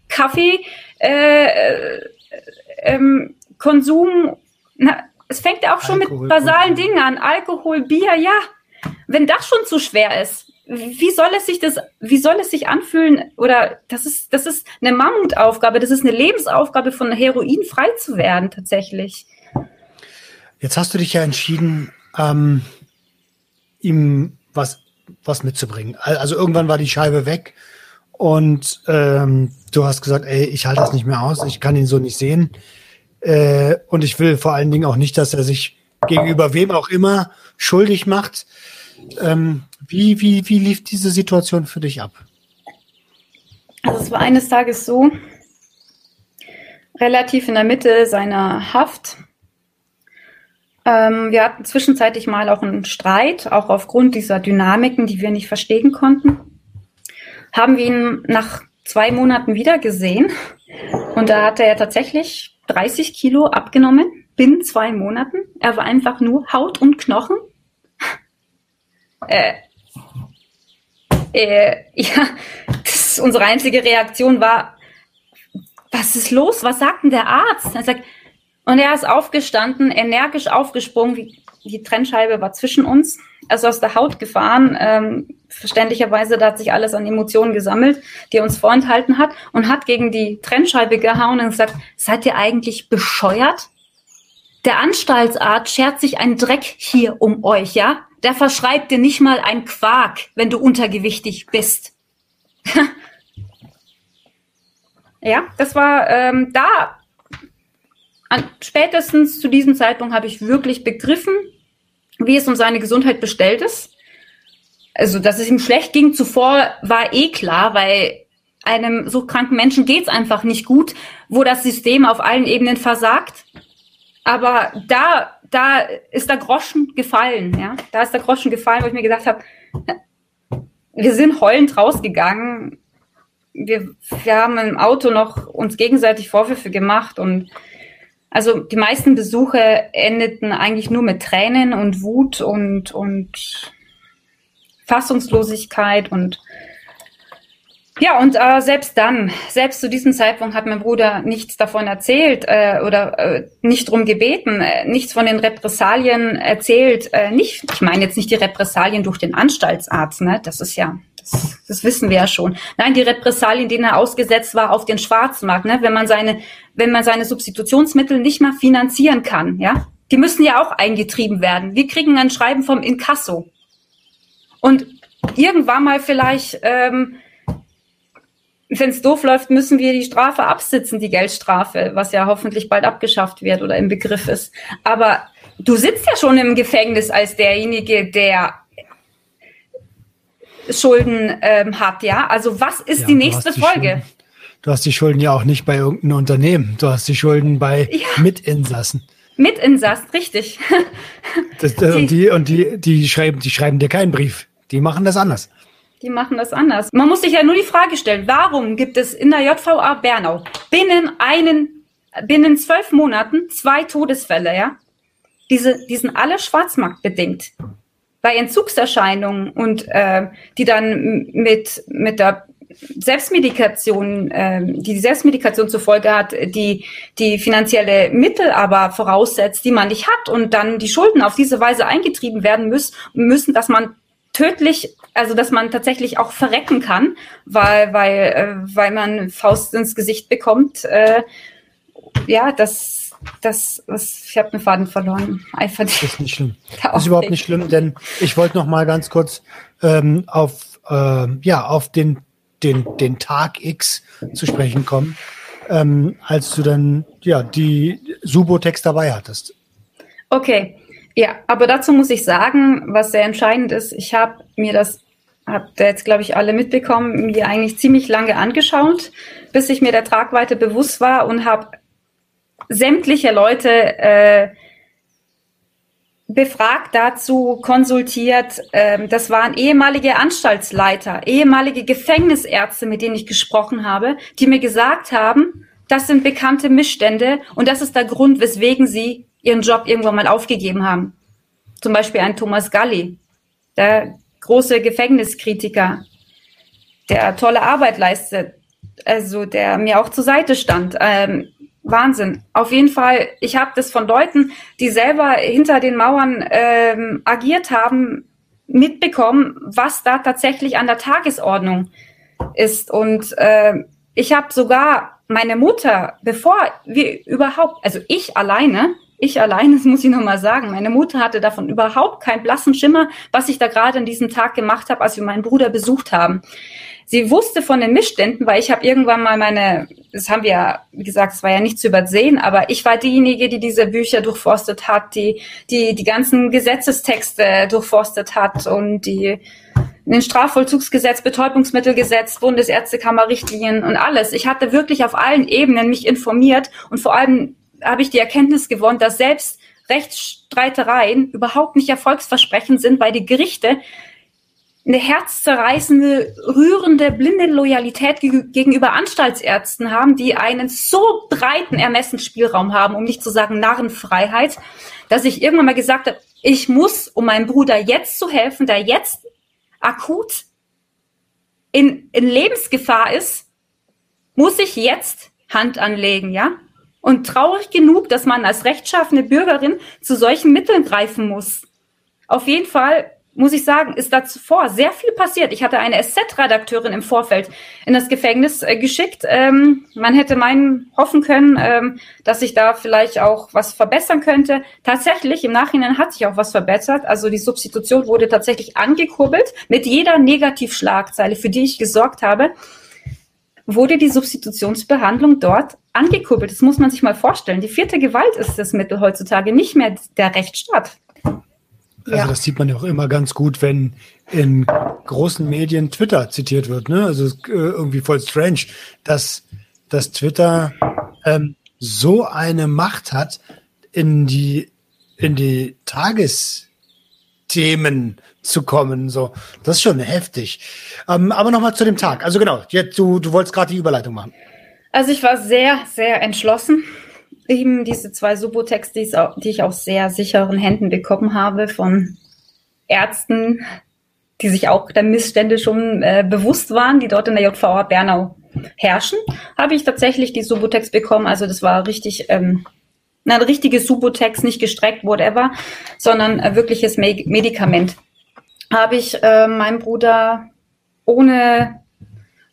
Kaffee, äh, äh, ähm, Konsum. Na, es fängt ja auch schon Alkohol, mit basalen Dingen an. Alkohol, Bier, ja. Wenn das schon zu schwer ist, wie soll es sich das, wie soll es sich anfühlen? Oder das ist, das ist eine Mammutaufgabe, das ist eine Lebensaufgabe, von Heroin frei zu werden, tatsächlich. Jetzt hast du dich ja entschieden, ähm, ihm was, was mitzubringen. Also irgendwann war die Scheibe weg und ähm, du hast gesagt, ey, ich halte das nicht mehr aus, ich kann ihn so nicht sehen. Äh, und ich will vor allen Dingen auch nicht, dass er sich gegenüber wem auch immer schuldig macht. Ähm, wie, wie, wie lief diese Situation für dich ab? Also es war eines Tages so, relativ in der Mitte seiner Haft. Ähm, wir hatten zwischenzeitlich mal auch einen Streit, auch aufgrund dieser Dynamiken, die wir nicht verstehen konnten. Haben wir ihn nach zwei Monaten wieder gesehen und da hatte er tatsächlich 30 Kilo abgenommen binnen zwei Monaten. Er war einfach nur Haut und Knochen. Äh, äh, ja, das, unsere einzige Reaktion war, was ist los? Was sagt denn der Arzt? Er sagt, und er ist aufgestanden, energisch aufgesprungen, die Trennscheibe war zwischen uns, also aus der Haut gefahren. Ähm, verständlicherweise, da hat sich alles an Emotionen gesammelt, die er uns vorenthalten hat, und hat gegen die Trennscheibe gehauen und gesagt, seid ihr eigentlich bescheuert? Der Anstaltsarzt schert sich einen Dreck hier um euch, ja? Der verschreibt dir nicht mal ein Quark, wenn du untergewichtig bist. ja, das war ähm, da. An, spätestens zu diesem Zeitpunkt habe ich wirklich begriffen, wie es um seine Gesundheit bestellt ist. Also, dass es ihm schlecht ging zuvor, war eh klar, weil einem so kranken Menschen geht es einfach nicht gut, wo das System auf allen Ebenen versagt. Aber da da ist der Groschen gefallen, ja. Da ist der Groschen gefallen, wo ich mir gedacht habe, wir sind heulend rausgegangen. Wir, wir haben im Auto noch uns gegenseitig Vorwürfe gemacht und also die meisten Besuche endeten eigentlich nur mit Tränen und Wut und, und Fassungslosigkeit und ja, und äh, selbst dann, selbst zu diesem Zeitpunkt hat mein Bruder nichts davon erzählt äh, oder äh, nicht drum gebeten, äh, nichts von den Repressalien erzählt. Äh, nicht, ich meine jetzt nicht die Repressalien durch den Anstaltsarzt, ne? Das ist ja, das, das wissen wir ja schon. Nein, die Repressalien, denen er ausgesetzt war auf den Schwarzmarkt, ne? Wenn man seine, wenn man seine Substitutionsmittel nicht mehr finanzieren kann, ja, die müssen ja auch eingetrieben werden. Wir kriegen ein Schreiben vom Inkasso und irgendwann mal vielleicht ähm, wenn es doof läuft, müssen wir die Strafe absitzen, die Geldstrafe, was ja hoffentlich bald abgeschafft wird oder im Begriff ist. Aber du sitzt ja schon im Gefängnis als derjenige, der Schulden ähm, hat, ja? Also was ist ja, die nächste die Folge? Schulden, du hast die Schulden ja auch nicht bei irgendeinem Unternehmen. Du hast die Schulden bei ja. Mitinsassen. Mitinsassen, richtig. Das, äh, und die, und die, die schreiben, die schreiben dir keinen Brief. Die machen das anders. Die machen das anders. Man muss sich ja nur die Frage stellen, warum gibt es in der JVA Bernau binnen einen, binnen zwölf Monaten zwei Todesfälle, ja? Diese, die sind alle schwarzmarktbedingt. Bei Entzugserscheinungen und äh, die dann mit, mit der Selbstmedikation, äh, die Selbstmedikation zur Folge hat, die die finanzielle Mittel aber voraussetzt, die man nicht hat und dann die Schulden auf diese Weise eingetrieben werden müssen, müssen dass man tödlich, also dass man tatsächlich auch verrecken kann, weil, weil, äh, weil man Faust ins Gesicht bekommt. Äh, ja, das, das, das ich habe einen Faden verloren. Einfach das ist nicht schlimm. Das ist überhaupt nicht schlimm, denn ich wollte noch mal ganz kurz ähm, auf, äh, ja, auf den, den, den Tag X zu sprechen kommen, ähm, als du dann ja die Subotex dabei hattest. Okay. Ja, aber dazu muss ich sagen, was sehr entscheidend ist, ich habe mir das, habt ihr jetzt, glaube ich, alle mitbekommen, mir eigentlich ziemlich lange angeschaut, bis ich mir der Tragweite bewusst war und habe sämtliche Leute äh, befragt dazu, konsultiert. Ähm, das waren ehemalige Anstaltsleiter, ehemalige Gefängnisärzte, mit denen ich gesprochen habe, die mir gesagt haben, das sind bekannte Missstände und das ist der Grund, weswegen sie ihren Job irgendwann mal aufgegeben haben. Zum Beispiel ein Thomas Galli, der große Gefängniskritiker, der tolle Arbeit leistet, also der mir auch zur Seite stand. Ähm, Wahnsinn. Auf jeden Fall, ich habe das von Leuten, die selber hinter den Mauern ähm, agiert haben, mitbekommen, was da tatsächlich an der Tagesordnung ist. Und äh, ich habe sogar meine Mutter, bevor wir überhaupt, also ich alleine, ich alleine, das muss ich nochmal sagen, meine Mutter hatte davon überhaupt keinen blassen Schimmer, was ich da gerade an diesem Tag gemacht habe, als wir meinen Bruder besucht haben sie wusste von den Missständen, weil ich habe irgendwann mal meine, das haben wir ja, wie gesagt, es war ja nicht zu übersehen, aber ich war diejenige, die diese Bücher durchforstet hat, die die, die ganzen Gesetzestexte durchforstet hat und die den Strafvollzugsgesetz, Betäubungsmittelgesetz, Bundesärztekammerrichtlinien und alles. Ich hatte wirklich auf allen Ebenen mich informiert und vor allem habe ich die Erkenntnis gewonnen, dass selbst Rechtsstreitereien überhaupt nicht erfolgsversprechend sind, weil die Gerichte eine herzzerreißende, rührende, blinde Loyalität gegenüber Anstaltsärzten haben, die einen so breiten Ermessensspielraum haben, um nicht zu sagen Narrenfreiheit, dass ich irgendwann mal gesagt habe, ich muss, um meinem Bruder jetzt zu helfen, der jetzt akut in, in Lebensgefahr ist, muss ich jetzt Hand anlegen, ja? Und traurig genug, dass man als rechtschaffene Bürgerin zu solchen Mitteln greifen muss. Auf jeden Fall muss ich sagen, ist da zuvor sehr viel passiert. Ich hatte eine SZ-Redakteurin im Vorfeld in das Gefängnis äh, geschickt. Ähm, man hätte meinen, hoffen können, ähm, dass sich da vielleicht auch was verbessern könnte. Tatsächlich, im Nachhinein hat sich auch was verbessert. Also die Substitution wurde tatsächlich angekurbelt. Mit jeder Negativschlagzeile, für die ich gesorgt habe, wurde die Substitutionsbehandlung dort angekurbelt. Das muss man sich mal vorstellen. Die vierte Gewalt ist das Mittel heutzutage, nicht mehr der Rechtsstaat. Also ja. das sieht man ja auch immer ganz gut, wenn in großen Medien Twitter zitiert wird. Ne? Also äh, irgendwie voll strange, dass, dass Twitter ähm, so eine Macht hat in die, in die Tagesthemen zu kommen. So, das ist schon heftig. Ähm, aber nochmal zu dem Tag. Also genau, jetzt, du, du wolltest gerade die Überleitung machen. Also ich war sehr, sehr entschlossen eben diese zwei Subotex, die, die ich aus sehr sicheren Händen bekommen habe von Ärzten, die sich auch der Missstände schon äh, bewusst waren, die dort in der JVA Bernau herrschen, habe ich tatsächlich die Subotex bekommen. Also das war richtig ähm, ein richtiges Subotex, nicht gestreckt, whatever, sondern ein wirkliches Me Medikament. Habe ich äh, meinem Bruder ohne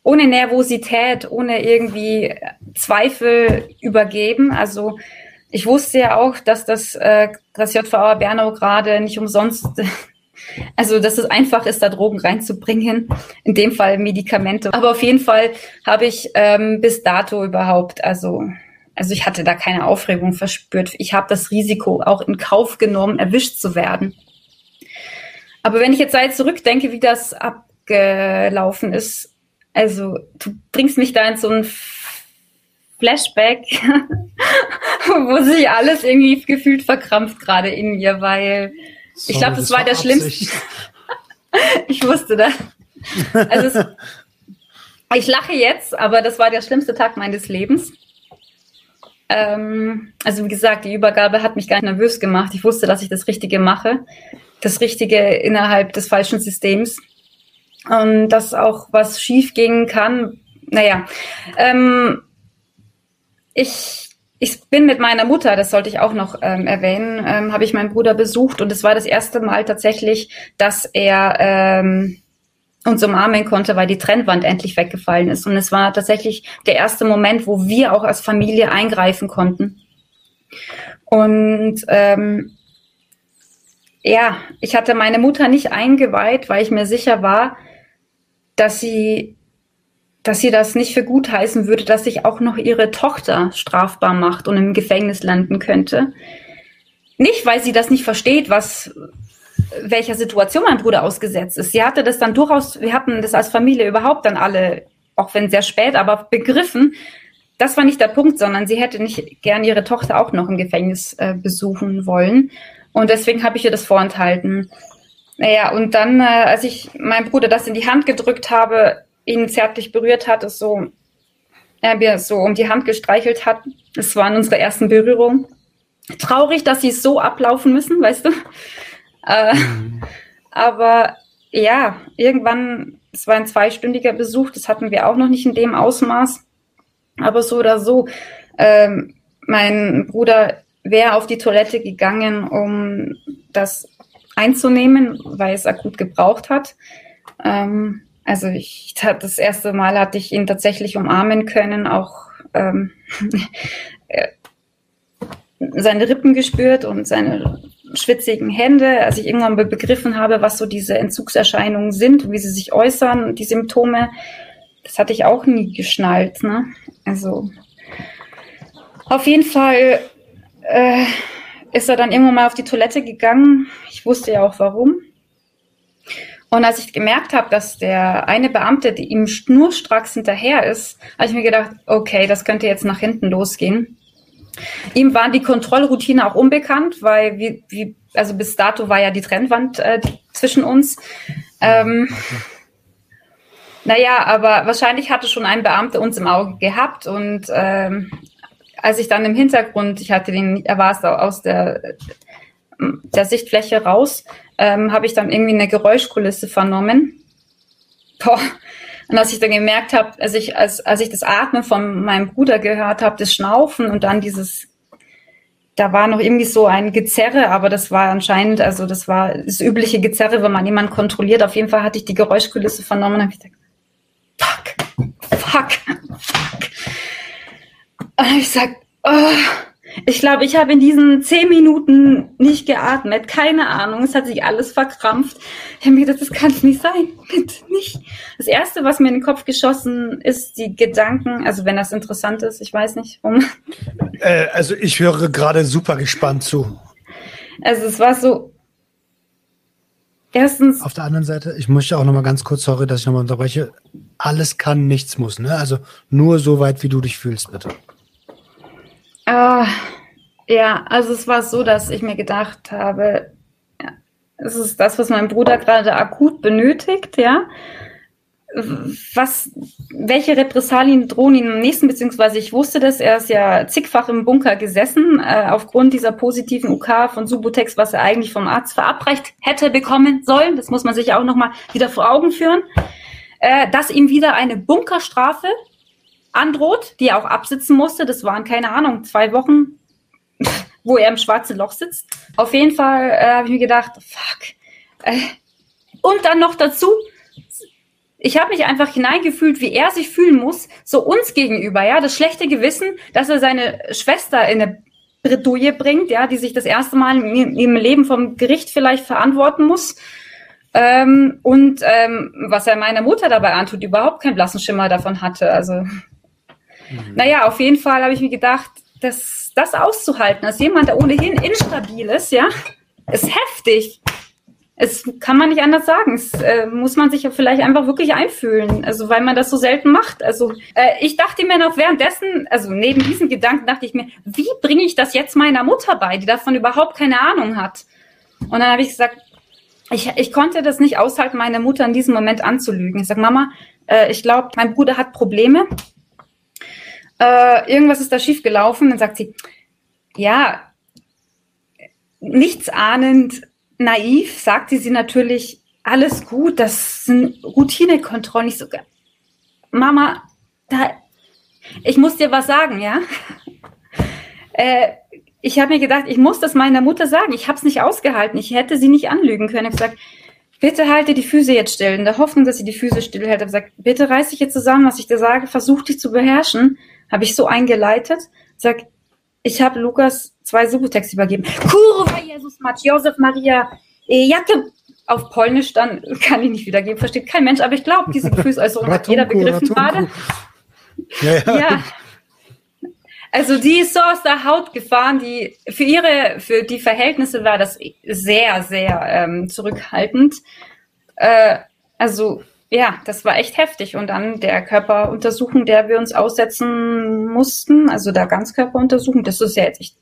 ohne Nervosität, ohne irgendwie Zweifel übergeben. Also ich wusste ja auch, dass das, äh, das JVA Bernau gerade nicht umsonst, also dass es einfach ist, da Drogen reinzubringen, in dem Fall Medikamente. Aber auf jeden Fall habe ich ähm, bis dato überhaupt, also also ich hatte da keine Aufregung verspürt. Ich habe das Risiko auch in Kauf genommen, erwischt zu werden. Aber wenn ich jetzt halt zurückdenke, wie das abgelaufen ist, also du bringst mich da in so ein Flashback, wo sich alles irgendwie gefühlt verkrampft gerade in mir, weil Sorry, ich glaube, das, das, war der schlimmste. ich wusste das. Also es, ich lache jetzt, aber das war der schlimmste Tag meines Lebens. Ähm, also wie gesagt, die Übergabe hat mich gar nicht nervös gemacht. Ich wusste, dass ich das Richtige mache, das Richtige innerhalb des falschen Systems und dass auch was schief gehen kann. Naja, ähm, ich, ich bin mit meiner Mutter, das sollte ich auch noch ähm, erwähnen, ähm, habe ich meinen Bruder besucht und es war das erste Mal tatsächlich, dass er ähm, uns umarmen konnte, weil die Trennwand endlich weggefallen ist. Und es war tatsächlich der erste Moment, wo wir auch als Familie eingreifen konnten. Und ähm, ja, ich hatte meine Mutter nicht eingeweiht, weil ich mir sicher war, dass sie, dass sie das nicht für gut heißen würde, dass sich auch noch ihre Tochter strafbar macht und im Gefängnis landen könnte. Nicht, weil sie das nicht versteht, was, welcher Situation mein Bruder ausgesetzt ist. Sie hatte das dann durchaus, wir hatten das als Familie überhaupt dann alle, auch wenn sehr spät, aber begriffen, das war nicht der Punkt, sondern sie hätte nicht gern ihre Tochter auch noch im Gefängnis äh, besuchen wollen. Und deswegen habe ich ihr das vorenthalten. Naja, und dann, äh, als ich meinem Bruder das in die Hand gedrückt habe, ihn zärtlich berührt hat, es so, er mir so um die Hand gestreichelt hat, das waren unsere ersten Berührungen. Traurig, dass sie es so ablaufen müssen, weißt du. Äh, mhm. Aber ja, irgendwann, es war ein zweistündiger Besuch, das hatten wir auch noch nicht in dem Ausmaß. Aber so oder so, ähm, mein Bruder wäre auf die Toilette gegangen, um das einzunehmen, weil es akut gebraucht hat. Ähm, also ich das erste Mal hatte ich ihn tatsächlich umarmen können, auch ähm, seine Rippen gespürt und seine schwitzigen Hände, als ich irgendwann begriffen habe, was so diese Entzugserscheinungen sind und wie sie sich äußern, die Symptome, das hatte ich auch nie geschnallt. Ne? Also auf jeden Fall äh, ist er dann irgendwann mal auf die Toilette gegangen. Ich wusste ja auch warum. Und als ich gemerkt habe, dass der eine Beamte die ihm schnurstracks hinterher ist, habe ich mir gedacht, okay, das könnte jetzt nach hinten losgehen. Ihm war die Kontrollroutine auch unbekannt, weil wie, wie also bis dato war ja die Trennwand äh, zwischen uns. Ähm, naja, aber wahrscheinlich hatte schon ein Beamter uns im Auge gehabt und ähm, als ich dann im Hintergrund, ich hatte den, er war es aus der, der Sichtfläche raus, ähm, habe ich dann irgendwie eine Geräuschkulisse vernommen. Boah. Und als ich dann gemerkt habe, als ich, als, als ich das Atmen von meinem Bruder gehört habe, das Schnaufen und dann dieses, da war noch irgendwie so ein Gezerre, aber das war anscheinend, also das war das übliche Gezerre, wenn man jemanden kontrolliert. Auf jeden Fall hatte ich die Geräuschkulisse vernommen und habe ich gedacht, fuck, fuck, fuck. Und ich sag, oh, ich glaube, ich habe in diesen zehn Minuten nicht geatmet. Keine Ahnung. Es hat sich alles verkrampft. Ich habe mir gedacht, das kann es nicht sein. Bitte nicht. Das Erste, was mir in den Kopf geschossen ist, die Gedanken, also wenn das interessant ist, ich weiß nicht, warum. Äh, also ich höre gerade super gespannt zu. Also es war so, Erstens. Auf der anderen Seite, ich möchte auch noch mal ganz kurz, sorry, dass ich noch mal unterbreche. Alles kann, nichts muss, ne? Also nur so weit, wie du dich fühlst, bitte. Uh, ja, also es war so, dass ich mir gedacht habe, ja, es ist das, was mein Bruder gerade akut benötigt, ja. Was, welche Repressalien drohen ihm am nächsten, beziehungsweise ich wusste das, er ist ja zigfach im Bunker gesessen, äh, aufgrund dieser positiven UK von Subutex, was er eigentlich vom Arzt verabreicht hätte bekommen sollen. Das muss man sich auch nochmal wieder vor Augen führen. Äh, dass ihm wieder eine Bunkerstrafe androht, die er auch absitzen musste. Das waren, keine Ahnung, zwei Wochen, wo er im schwarzen Loch sitzt. Auf jeden Fall äh, habe ich mir gedacht, fuck. Äh, und dann noch dazu, ich habe mich einfach hineingefühlt, wie er sich fühlen muss, so uns gegenüber, ja, das schlechte Gewissen, dass er seine Schwester in eine Bredouille bringt, ja, die sich das erste Mal im, Leben vom Gericht vielleicht verantworten muss. Ähm, und ähm, was er meiner Mutter dabei antut, überhaupt keinen blassen Schimmer davon hatte. Also Mhm. Naja, auf jeden Fall habe ich mir gedacht, das, das auszuhalten, als jemand, der ohnehin instabil ist, ja, ist heftig. Es kann man nicht anders sagen. Es äh, muss man sich ja vielleicht einfach wirklich einfühlen. Also weil man das so selten macht. Also äh, ich dachte mir noch währenddessen, also neben diesen Gedanken dachte ich mir, wie bringe ich das jetzt meiner Mutter bei, die davon überhaupt keine Ahnung hat? Und dann habe ich gesagt, ich, ich konnte das nicht aushalten, meine Mutter in diesem Moment anzulügen. Ich sage, Mama, äh, ich glaube, mein Bruder hat Probleme äh, irgendwas ist da schief gelaufen. Dann sagt sie, ja, nichts ahnend, naiv, sagte sie natürlich, alles gut, das sind Routinekontrollen. Ich so, Mama, da, ich muss dir was sagen, ja? äh, ich habe mir gedacht, ich muss das meiner Mutter sagen. Ich habe es nicht ausgehalten. Ich hätte sie nicht anlügen können. Ich habe gesagt, bitte halte die Füße jetzt still. In der Hoffnung, dass sie die Füße still hält. Ich habe gesagt, bitte reiß dich jetzt zusammen, was ich dir sage. Versuch dich zu beherrschen habe ich so eingeleitet, sag, ich habe Lukas zwei Subutex übergeben. Kurwa Jesus Mat, Josef Maria, e, Jacke auf Polnisch, dann kann ich nicht wiedergeben, versteht kein Mensch, aber ich glaube, diese Gefühlsäußerung hat jeder begriffen gerade. Ja, ja. ja. Also die ist so aus der Haut gefahren, die für ihre, für die Verhältnisse war das sehr, sehr ähm, zurückhaltend. Äh, also ja, das war echt heftig. Und dann der Körperuntersuchung, der wir uns aussetzen mussten, also der Ganzkörperuntersuchung, das ist ja jetzt echt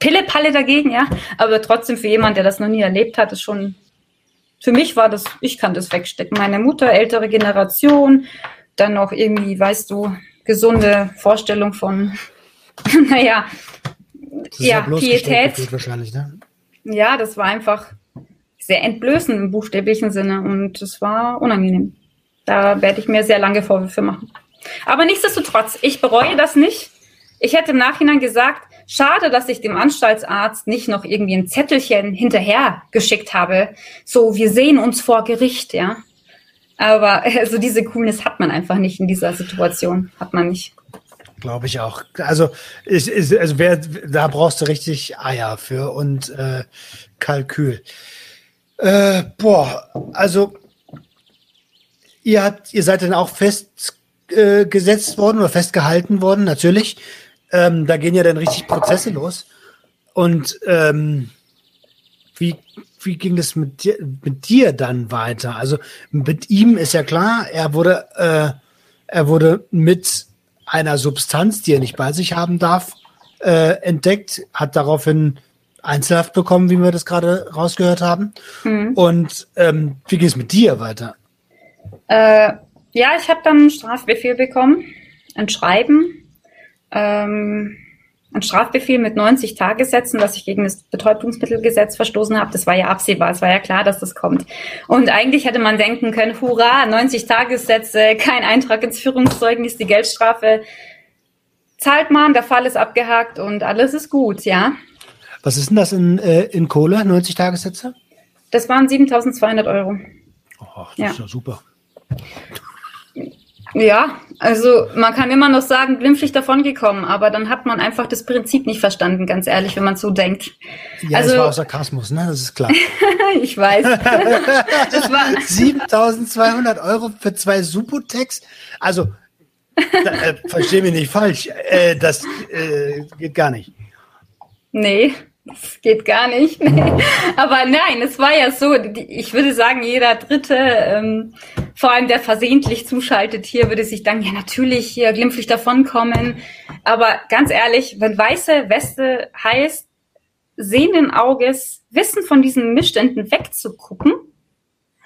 Pille-Palle dagegen, ja. Aber trotzdem für jemanden, der das noch nie erlebt hat, ist schon, für mich war das, ich kann das wegstecken. Meine Mutter, ältere Generation, dann noch irgendwie, weißt du, gesunde Vorstellung von, naja, ja, Pietät. Wahrscheinlich, ne? Ja, das war einfach sehr entblößend im buchstäblichen Sinne und es war unangenehm. Da werde ich mir sehr lange Vorwürfe machen. Aber nichtsdestotrotz, ich bereue das nicht. Ich hätte im Nachhinein gesagt, schade, dass ich dem Anstaltsarzt nicht noch irgendwie ein Zettelchen hinterher geschickt habe. So, wir sehen uns vor Gericht, ja. Aber also diese Coolness hat man einfach nicht in dieser Situation. Hat man nicht. Glaube ich auch. Also, ich, ich, also wer, da brauchst du richtig Eier für und äh, Kalkül. Äh, boah, also ihr habt, ihr seid dann auch festgesetzt äh, worden oder festgehalten worden, natürlich. Ähm, da gehen ja dann richtig Prozesse los. Und ähm, wie, wie ging das mit dir, mit dir dann weiter? Also mit ihm ist ja klar, er wurde, äh, er wurde mit einer Substanz, die er nicht bei sich haben darf, äh, entdeckt, hat daraufhin Einzelhaft bekommen, wie wir das gerade rausgehört haben. Mhm. Und ähm, wie ging es mit dir weiter? Äh, ja, ich habe dann einen Strafbefehl bekommen, ein Schreiben, ähm, ein Strafbefehl mit 90 Tagessätzen, dass ich gegen das Betäubungsmittelgesetz verstoßen habe. Das war ja absehbar, es war ja klar, dass das kommt. Und eigentlich hätte man denken können, hurra, 90 Tagessätze, kein Eintrag ins Führungszeugnis, die Geldstrafe zahlt man, der Fall ist abgehakt und alles ist gut, ja. Was ist denn das in, äh, in Kohle, 90 Tagessätze? Das waren 7200 Euro. Oh, das ja. ist ja super. Ja, also man kann immer noch sagen, glimpflich davongekommen, aber dann hat man einfach das Prinzip nicht verstanden, ganz ehrlich, wenn man so denkt. Ja, also, das war auch Sarkasmus, ne? Das ist klar. ich weiß. das war 7200 Euro für zwei Subotex. Also, da, äh, versteh mich nicht falsch, äh, das äh, geht gar nicht. Nee, das geht gar nicht. Aber nein, es war ja so, ich würde sagen, jeder Dritte, ähm, vor allem der versehentlich zuschaltet hier, würde sich dann ja natürlich hier glimpflich davonkommen. Aber ganz ehrlich, wenn weiße Weste heißt, sehenden Auges Wissen von diesen Missständen wegzugucken,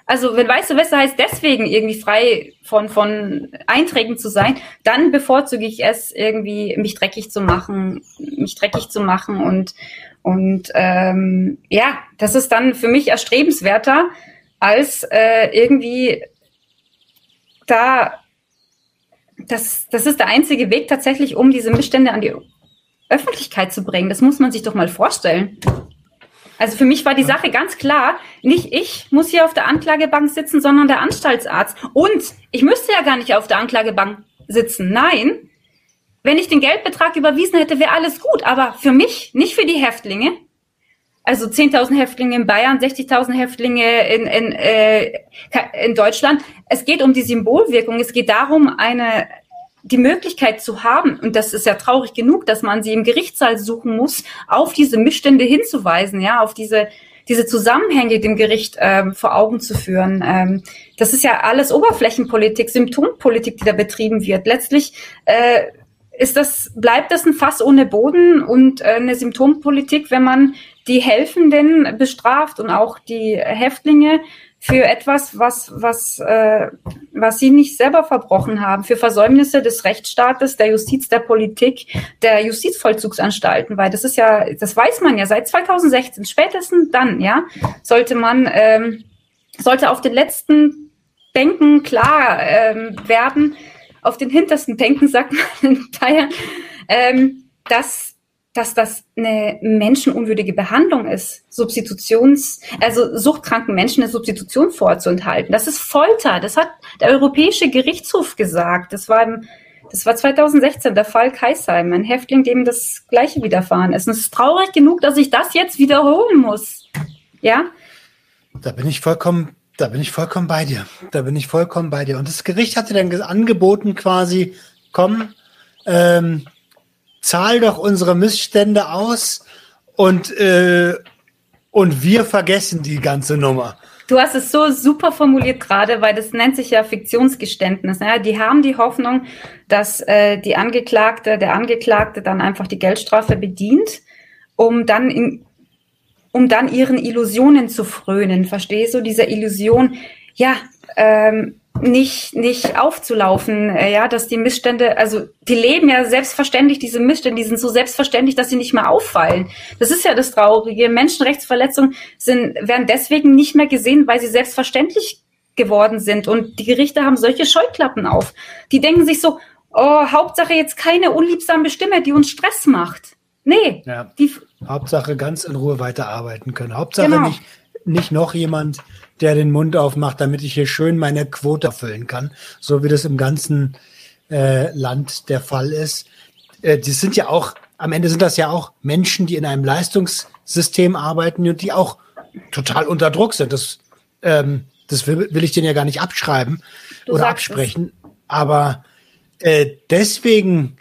also wenn weiße Weste heißt, deswegen irgendwie frei von, von Einträgen zu sein, dann bevorzuge ich es irgendwie, mich dreckig zu machen, mich dreckig zu machen und, und ähm, ja, das ist dann für mich erstrebenswerter, als äh, irgendwie da, das, das ist der einzige Weg tatsächlich, um diese Missstände an die Öffentlichkeit zu bringen. Das muss man sich doch mal vorstellen. Also für mich war die Sache ganz klar, nicht ich muss hier auf der Anklagebank sitzen, sondern der Anstaltsarzt. Und ich müsste ja gar nicht auf der Anklagebank sitzen. Nein, wenn ich den Geldbetrag überwiesen hätte, wäre alles gut. Aber für mich, nicht für die Häftlinge. Also 10.000 Häftlinge in Bayern, 60.000 Häftlinge in, in, äh, in Deutschland. Es geht um die Symbolwirkung. Es geht darum, eine, die Möglichkeit zu haben, und das ist ja traurig genug, dass man sie im Gerichtssaal suchen muss, auf diese Missstände hinzuweisen, ja, auf diese, diese Zusammenhänge dem Gericht ähm, vor Augen zu führen. Ähm, das ist ja alles Oberflächenpolitik, Symptompolitik, die da betrieben wird. Letztlich äh, ist das, bleibt das ein Fass ohne Boden und äh, eine Symptompolitik, wenn man die Helfenden bestraft und auch die Häftlinge für etwas, was, was, äh, was sie nicht selber verbrochen haben, für Versäumnisse des Rechtsstaates, der Justiz, der Politik, der Justizvollzugsanstalten, weil das ist ja, das weiß man ja seit 2016, spätestens dann, ja, sollte man, ähm, sollte auf den letzten Bänken klar ähm, werden, auf den hintersten Bänken, sagt man in Bayern, ähm, dass dass das eine menschenunwürdige Behandlung ist, Substitutions, also suchtkranken Menschen eine Substitution vorzuenthalten. Das ist Folter. Das hat der Europäische Gerichtshof gesagt. Das war im, das war 2016 der Fall Kaisheim, ein Häftling, dem das Gleiche widerfahren ist. Und es ist traurig genug, dass ich das jetzt wiederholen muss. Ja? Da bin ich vollkommen, da bin ich vollkommen bei dir. Da bin ich vollkommen bei dir. Und das Gericht hatte dann angeboten quasi, komm, ähm, zahl doch unsere Missstände aus und, äh, und wir vergessen die ganze Nummer. Du hast es so super formuliert gerade, weil das nennt sich ja Fiktionsgeständnis. Ja? Die haben die Hoffnung, dass äh, die Angeklagte, der Angeklagte dann einfach die Geldstrafe bedient, um dann in, um dann ihren Illusionen zu frönen. Verstehst du? Diese Illusion, ja, ähm, nicht, nicht aufzulaufen, äh, ja, dass die Missstände, also die leben ja selbstverständlich, diese Missstände, die sind so selbstverständlich, dass sie nicht mehr auffallen. Das ist ja das Traurige. Menschenrechtsverletzungen sind, werden deswegen nicht mehr gesehen, weil sie selbstverständlich geworden sind. Und die Gerichte haben solche Scheuklappen auf. Die denken sich so, oh, Hauptsache jetzt keine unliebsame Stimme, die uns Stress macht. Nee. Ja. Die, Hauptsache ganz in Ruhe weiterarbeiten können. Hauptsache genau. nicht, nicht noch jemand der den Mund aufmacht, damit ich hier schön meine Quote erfüllen kann, so wie das im ganzen äh, Land der Fall ist. Äh, die sind ja auch, am Ende sind das ja auch Menschen, die in einem Leistungssystem arbeiten und die auch total unter Druck sind. Das, ähm, das will, will ich denen ja gar nicht abschreiben du oder absprechen. Es. Aber äh, deswegen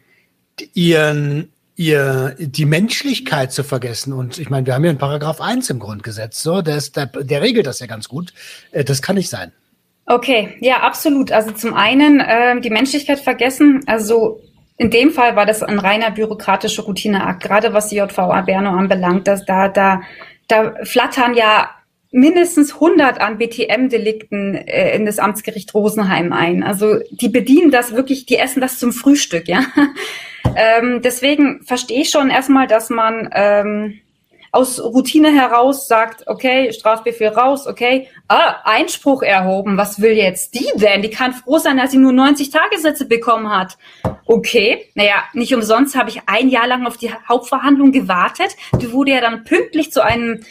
ihren ihr die Menschlichkeit zu vergessen. Und ich meine, wir haben ja einen Paragraph 1 im Grundgesetz, so, der, ist, der, der regelt das ja ganz gut. Äh, das kann nicht sein. Okay, ja, absolut. Also zum einen äh, die Menschlichkeit vergessen. Also in dem Fall war das ein reiner bürokratischer Routineakt, gerade was die JVA Berno anbelangt. Dass da, da, da flattern ja mindestens 100 an BTM-Delikten äh, in das Amtsgericht Rosenheim ein. Also die bedienen das wirklich, die essen das zum Frühstück, ja. Ähm, deswegen verstehe ich schon erstmal, dass man ähm, aus Routine heraus sagt, okay, Strafbefehl raus, okay, ah, Einspruch erhoben, was will jetzt die denn? Die kann froh sein, dass sie nur 90 Tagessätze bekommen hat. Okay, naja, nicht umsonst habe ich ein Jahr lang auf die Hauptverhandlung gewartet. Die wurde ja dann pünktlich zu einem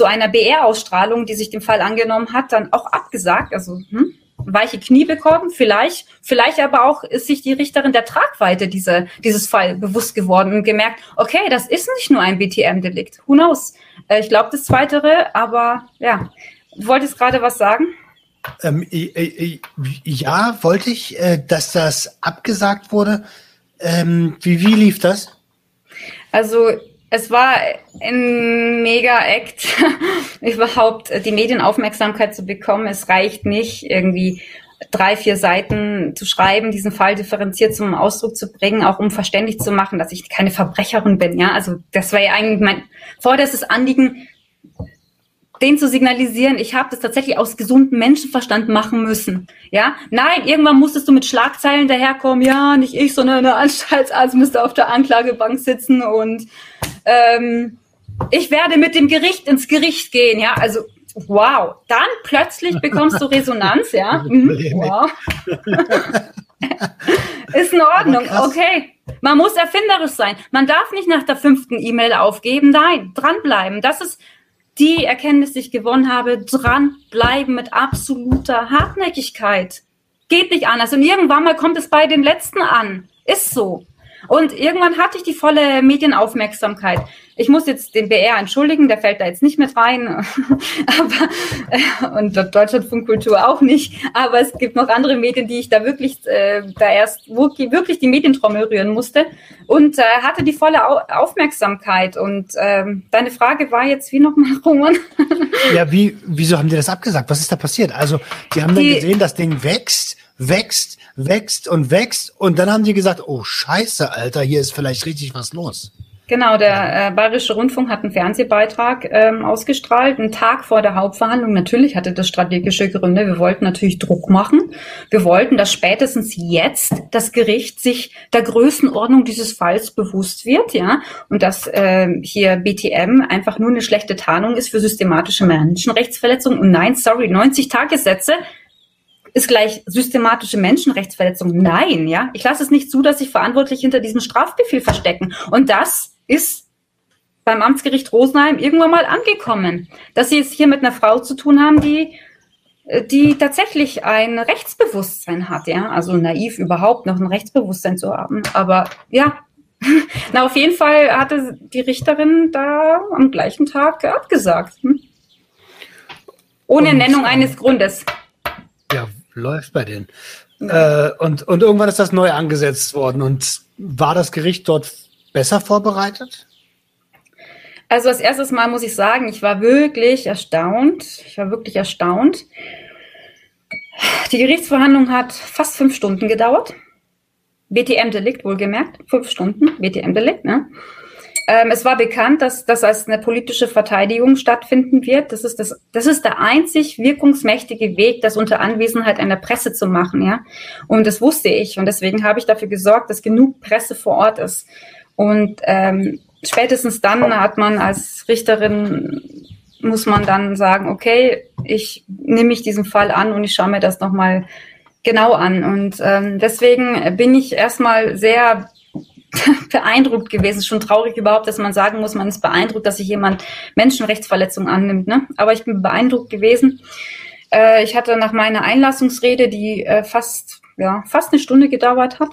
zu einer BR-Ausstrahlung, die sich dem Fall angenommen hat, dann auch abgesagt. Also hm, weiche Knie bekommen, vielleicht, vielleicht aber auch ist sich die Richterin der Tragweite dieser, dieses Fall bewusst geworden und gemerkt, okay, das ist nicht nur ein BTM-Delikt. Who knows? Äh, ich glaube das Zweitere, aber ja. Du wolltest gerade was sagen? Ähm, ja, wollte ich, äh, dass das abgesagt wurde. Ähm, wie, wie lief das? Also es war ein Mega-Act, überhaupt die Medienaufmerksamkeit zu bekommen. Es reicht nicht, irgendwie drei, vier Seiten zu schreiben, diesen Fall differenziert zum Ausdruck zu bringen, auch um verständlich zu machen, dass ich keine Verbrecherin bin. Ja, also das war ja eigentlich mein vorderstes Anliegen, den zu signalisieren, ich habe das tatsächlich aus gesundem Menschenverstand machen müssen. Ja, nein, irgendwann musstest du mit Schlagzeilen daherkommen, ja, nicht ich, sondern der Anstaltsarzt müsste auf der Anklagebank sitzen und ähm, ich werde mit dem Gericht ins Gericht gehen, ja, also wow, dann plötzlich bekommst du Resonanz, ja, mhm, wow. Ist in Ordnung, okay. Man muss erfinderisch sein. Man darf nicht nach der fünften E-Mail aufgeben. Nein, dranbleiben. Das ist die Erkenntnis, die ich gewonnen habe, dranbleiben mit absoluter Hartnäckigkeit. Geht nicht anders. Und irgendwann mal kommt es bei den Letzten an. Ist so. Und irgendwann hatte ich die volle Medienaufmerksamkeit. Ich muss jetzt den BR entschuldigen, der fällt da jetzt nicht mit rein. aber, äh, und Deutschlandfunkkultur auch nicht. Aber es gibt noch andere Medien, die ich da wirklich, äh, da erst wirklich die Medientrommel rühren musste. Und äh, hatte die volle Au Aufmerksamkeit. Und ähm, deine Frage war jetzt wie nochmal, Roman? ja, wie, wieso haben die das abgesagt? Was ist da passiert? Also, die haben dann die, gesehen, das Ding wächst, wächst, wächst und wächst. Und dann haben die gesagt, oh scheiße, Alter, hier ist vielleicht richtig was los. Genau, der äh, Bayerische Rundfunk hat einen Fernsehbeitrag ähm, ausgestrahlt, einen Tag vor der Hauptverhandlung. Natürlich hatte das strategische Gründe. Wir wollten natürlich Druck machen. Wir wollten, dass spätestens jetzt das Gericht sich der Größenordnung dieses Falls bewusst wird, ja, und dass äh, hier BTM einfach nur eine schlechte Tarnung ist für systematische Menschenrechtsverletzungen. Und nein, sorry, 90 Tagessätze ist gleich systematische Menschenrechtsverletzung. Nein, ja. Ich lasse es nicht zu, dass sich verantwortlich hinter diesem Strafbefehl verstecken. Und das ist beim Amtsgericht Rosenheim irgendwann mal angekommen, dass sie es hier mit einer Frau zu tun haben, die die tatsächlich ein Rechtsbewusstsein hat, ja, also naiv überhaupt noch ein Rechtsbewusstsein zu haben, aber ja, na auf jeden Fall hatte die Richterin da am gleichen Tag abgesagt, hm? ohne und, Nennung eines Grundes. Ja, läuft bei denen. Äh, und, und irgendwann ist das neu angesetzt worden. Und war das Gericht dort besser vorbereitet? Also als erstes Mal muss ich sagen, ich war wirklich erstaunt. Ich war wirklich erstaunt. Die Gerichtsverhandlung hat fast fünf Stunden gedauert. BTM-Delikt wohlgemerkt, fünf Stunden, BTM-Delikt, ne? Ähm, es war bekannt, dass das als eine politische Verteidigung stattfinden wird. Das ist, das, das ist der einzig wirkungsmächtige Weg, das unter Anwesenheit einer Presse zu machen, ja. Und das wusste ich. Und deswegen habe ich dafür gesorgt, dass genug Presse vor Ort ist. Und ähm, spätestens dann hat man als Richterin muss man dann sagen, okay, ich nehme mich diesem Fall an und ich schaue mir das nochmal genau an. Und ähm, deswegen bin ich erstmal sehr beeindruckt gewesen. Schon traurig überhaupt, dass man sagen muss, man ist beeindruckt, dass sich jemand Menschenrechtsverletzungen annimmt. Ne? Aber ich bin beeindruckt gewesen. Äh, ich hatte nach meiner Einlassungsrede, die äh, fast, ja, fast eine Stunde gedauert hat,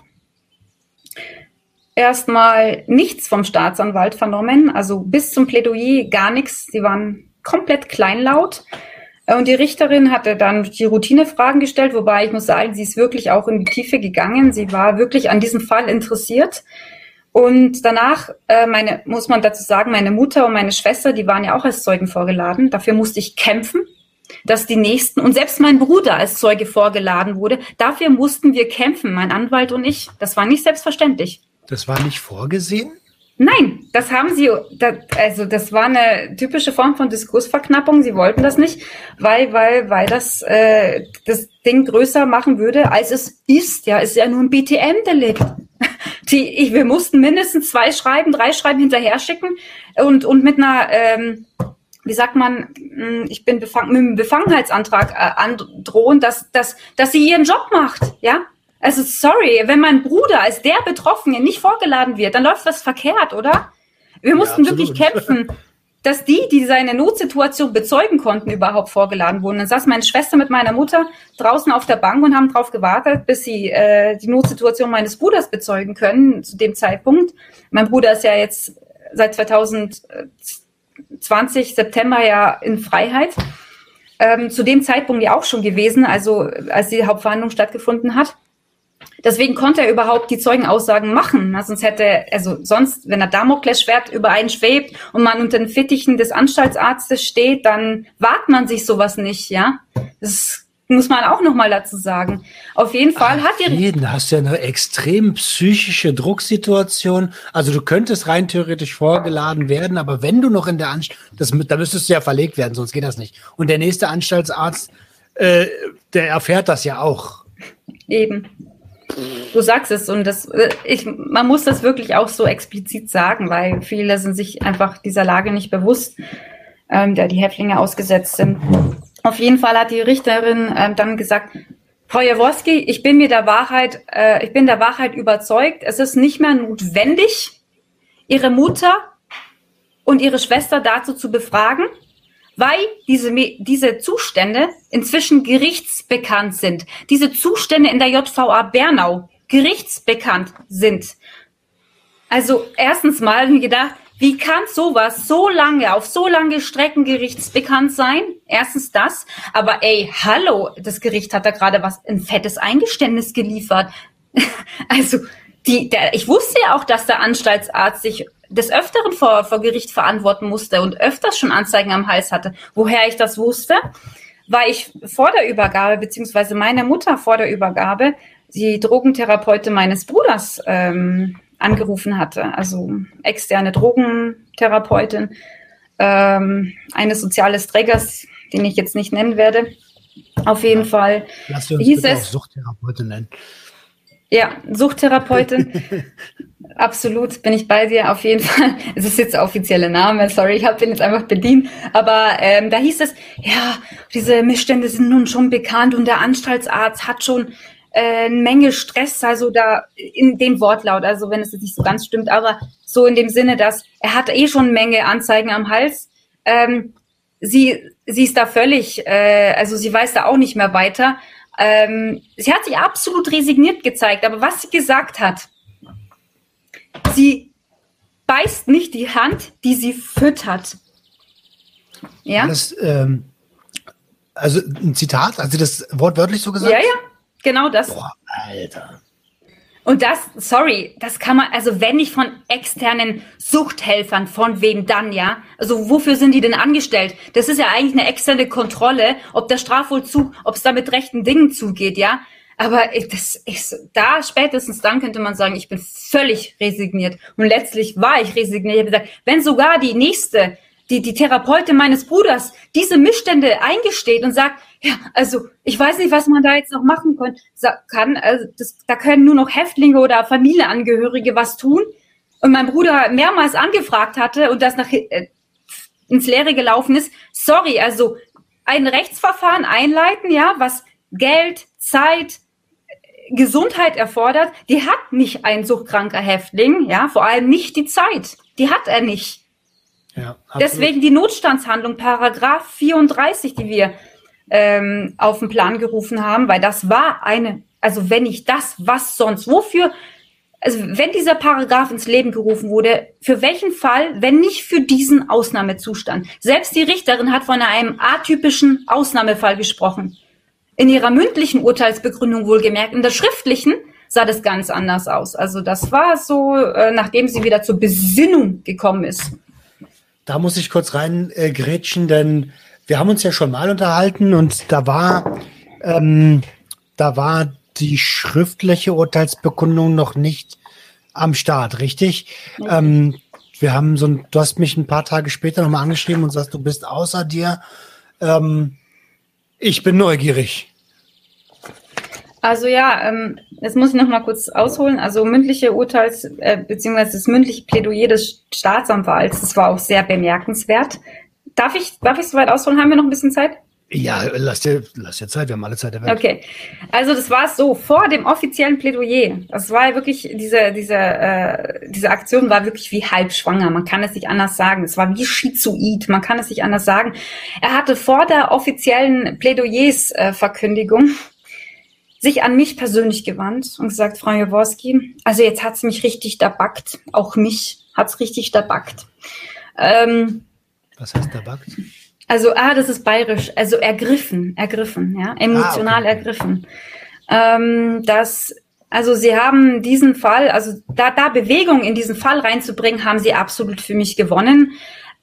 erstmal nichts vom Staatsanwalt vernommen, also bis zum Plädoyer gar nichts. Sie waren komplett kleinlaut. Und die Richterin hatte dann die Routinefragen gestellt, wobei ich muss sagen, sie ist wirklich auch in die Tiefe gegangen. Sie war wirklich an diesem Fall interessiert. Und danach, äh, meine, muss man dazu sagen, meine Mutter und meine Schwester, die waren ja auch als Zeugen vorgeladen. Dafür musste ich kämpfen, dass die Nächsten und selbst mein Bruder als Zeuge vorgeladen wurde. Dafür mussten wir kämpfen, mein Anwalt und ich. Das war nicht selbstverständlich. Das war nicht vorgesehen? Nein, das haben sie, also das war eine typische Form von Diskursverknappung. Sie wollten das nicht, weil, weil, weil das äh, das Ding größer machen würde, als es ist. Ja, ist ja nur ein BTM-Delikt. Die, ich, wir mussten mindestens zwei Schreiben, drei Schreiben hinterher schicken und und mit einer, ähm, wie sagt man, hm, ich bin befangen, mit einem Befangenheitsantrag äh, androhen, dass dass dass sie ihren Job macht. Ja, also sorry, wenn mein Bruder als der Betroffene nicht vorgeladen wird, dann läuft was verkehrt, oder? Wir mussten ja, wirklich kämpfen, dass die, die seine Notsituation bezeugen konnten, überhaupt vorgeladen wurden. Dann saß meine Schwester mit meiner Mutter draußen auf der Bank und haben darauf gewartet, bis sie äh, die Notsituation meines Bruders bezeugen können zu dem Zeitpunkt. Mein Bruder ist ja jetzt seit 2020 September ja in Freiheit. Ähm, zu dem Zeitpunkt ja auch schon gewesen, also als die Hauptverhandlung stattgefunden hat. Deswegen konnte er überhaupt die Zeugenaussagen machen. Na, sonst hätte, also sonst, wenn er Damoklesschwert über einen schwebt und man unter den Fittichen des Anstaltsarztes steht, dann wagt man sich sowas nicht, ja. Das muss man auch noch mal dazu sagen. Auf jeden Fall Ach, hat die jeden hast ja eine extrem psychische Drucksituation. Also du könntest rein theoretisch vorgeladen werden, aber wenn du noch in der Anstalt, das, da müsstest du ja verlegt werden, sonst geht das nicht. Und der nächste Anstaltsarzt, äh, der erfährt das ja auch. Eben. Du sagst es und das, äh, ich, man muss das wirklich auch so explizit sagen, weil viele sind sich einfach dieser Lage nicht bewusst, ähm, der die Häftlinge ausgesetzt sind. Auf jeden Fall hat die Richterin ähm, dann gesagt, Frau Jaworski, ich bin mir der Wahrheit, äh, ich bin der Wahrheit überzeugt. Es ist nicht mehr notwendig, Ihre Mutter und Ihre Schwester dazu zu befragen weil diese, diese Zustände inzwischen gerichtsbekannt sind. Diese Zustände in der JVA Bernau gerichtsbekannt sind. Also erstens mal gedacht, wie kann sowas so lange, auf so lange Strecken gerichtsbekannt sein? Erstens das. Aber ey, hallo, das Gericht hat da gerade was, ein fettes Eingeständnis geliefert. also, die, der, ich wusste ja auch, dass der Anstaltsarzt sich des Öfteren vor, vor Gericht verantworten musste und öfters schon Anzeigen am Hals hatte. Woher ich das wusste, war ich vor der Übergabe, beziehungsweise meine Mutter vor der Übergabe, die Drogentherapeutin meines Bruders ähm, angerufen hatte. Also externe Drogentherapeutin ähm, eines soziales Trägers, den ich jetzt nicht nennen werde. Auf jeden ja. Fall Lass uns hieß es, auch Suchttherapeutin nennen. Ja, Suchttherapeutin. Absolut, bin ich bei dir auf jeden Fall. Es ist jetzt der offizielle Name, sorry, ich habe den jetzt einfach bedient. Aber ähm, da hieß es, ja, diese Missstände sind nun schon bekannt und der Anstaltsarzt hat schon äh, eine Menge Stress, also da in dem Wortlaut, also wenn es jetzt nicht so ganz stimmt, aber so in dem Sinne, dass er hat eh schon eine Menge Anzeigen am Hals. Ähm, sie, sie ist da völlig, äh, also sie weiß da auch nicht mehr weiter. Ähm, sie hat sich absolut resigniert gezeigt, aber was sie gesagt hat, sie beißt nicht die Hand, die sie füttert. Ja. Das, ähm, also ein Zitat, also das wortwörtlich so gesagt? Ja, ja, genau das. Boah, Alter. Und das, sorry, das kann man, also wenn nicht von externen Suchthelfern, von wem dann, ja? Also wofür sind die denn angestellt? Das ist ja eigentlich eine externe Kontrolle, ob der Strafvollzug, ob es da mit rechten Dingen zugeht, ja? Aber das ist, da spätestens dann könnte man sagen, ich bin völlig resigniert. Und letztlich war ich resigniert. Ich habe gesagt, wenn sogar die nächste, die, die Therapeutin meines Bruders diese Missstände eingesteht und sagt, ja, also ich weiß nicht, was man da jetzt noch machen kann. Also das, da können nur noch Häftlinge oder Familienangehörige was tun. Und mein Bruder mehrmals angefragt hatte und das nach äh, ins Leere gelaufen ist. Sorry, also ein Rechtsverfahren einleiten, ja, was Geld, Zeit, Gesundheit erfordert, die hat nicht ein suchtkranker Häftling, ja, vor allem nicht die Zeit. Die hat er nicht. Ja, Deswegen die Notstandshandlung, Paragraph 34, die wir ähm, auf den Plan gerufen haben, weil das war eine, also wenn nicht das, was sonst? Wofür, also wenn dieser Paragraph ins Leben gerufen wurde, für welchen Fall, wenn nicht für diesen Ausnahmezustand? Selbst die Richterin hat von einem atypischen Ausnahmefall gesprochen. In ihrer mündlichen Urteilsbegründung wohlgemerkt, in der schriftlichen sah das ganz anders aus. Also das war so, äh, nachdem sie wieder zur Besinnung gekommen ist. Da muss ich kurz rein äh, denn wir haben uns ja schon mal unterhalten und da war, ähm, da war die schriftliche Urteilsbekundung noch nicht am Start, richtig? Okay. Ähm, wir haben so ein, du hast mich ein paar Tage später nochmal angeschrieben und sagst, du bist außer dir. Ähm, ich bin neugierig. Also ja, ähm, jetzt muss ich noch mal kurz ausholen. Also mündliche Urteils äh, beziehungsweise das mündliche Plädoyer des Staatsanwalts, das war auch sehr bemerkenswert. Darf ich, darf ich soweit ausholen? Haben wir noch ein bisschen Zeit? Ja, lass dir, lass dir Zeit, wir haben alle Zeit der Welt. Okay. Also das war es so, vor dem offiziellen Plädoyer, das war wirklich, diese, diese, äh, diese Aktion war wirklich wie halbschwanger, man kann es nicht anders sagen. Es war wie schizoid, man kann es nicht anders sagen. Er hatte vor der offiziellen Plädoyersverkündigung äh, sich an mich persönlich gewandt und gesagt, Frau Jaworski, also jetzt hat's mich richtig dabackt, auch mich hat's richtig dabackt. Ähm, was heißt dabackt? Also, ah, das ist bayerisch. Also ergriffen, ergriffen, ja, emotional ah, okay. ergriffen. Ähm, das, also sie haben diesen Fall, also da, da Bewegung in diesen Fall reinzubringen, haben sie absolut für mich gewonnen.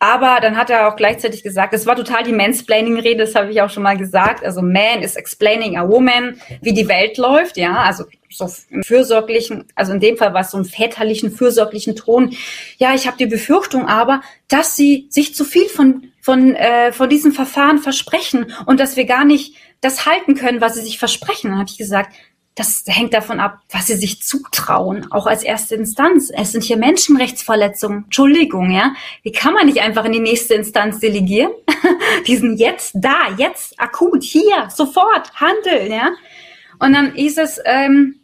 Aber dann hat er auch gleichzeitig gesagt, es war total die Mansplaining-Rede, das habe ich auch schon mal gesagt. Also man is explaining a woman, wie die Welt läuft, ja, also so im fürsorglichen, also in dem Fall war es so im väterlichen, fürsorglichen Ton. Ja, ich habe die Befürchtung aber, dass sie sich zu viel von, von, äh, von diesem Verfahren versprechen und dass wir gar nicht das halten können, was sie sich versprechen. Dann habe ich gesagt, das hängt davon ab, was sie sich zutrauen, auch als erste Instanz. Es sind hier Menschenrechtsverletzungen. Entschuldigung, ja. Wie kann man nicht einfach in die nächste Instanz delegieren? die sind jetzt da, jetzt akut, hier, sofort, handeln, ja. Und dann ist es, ähm,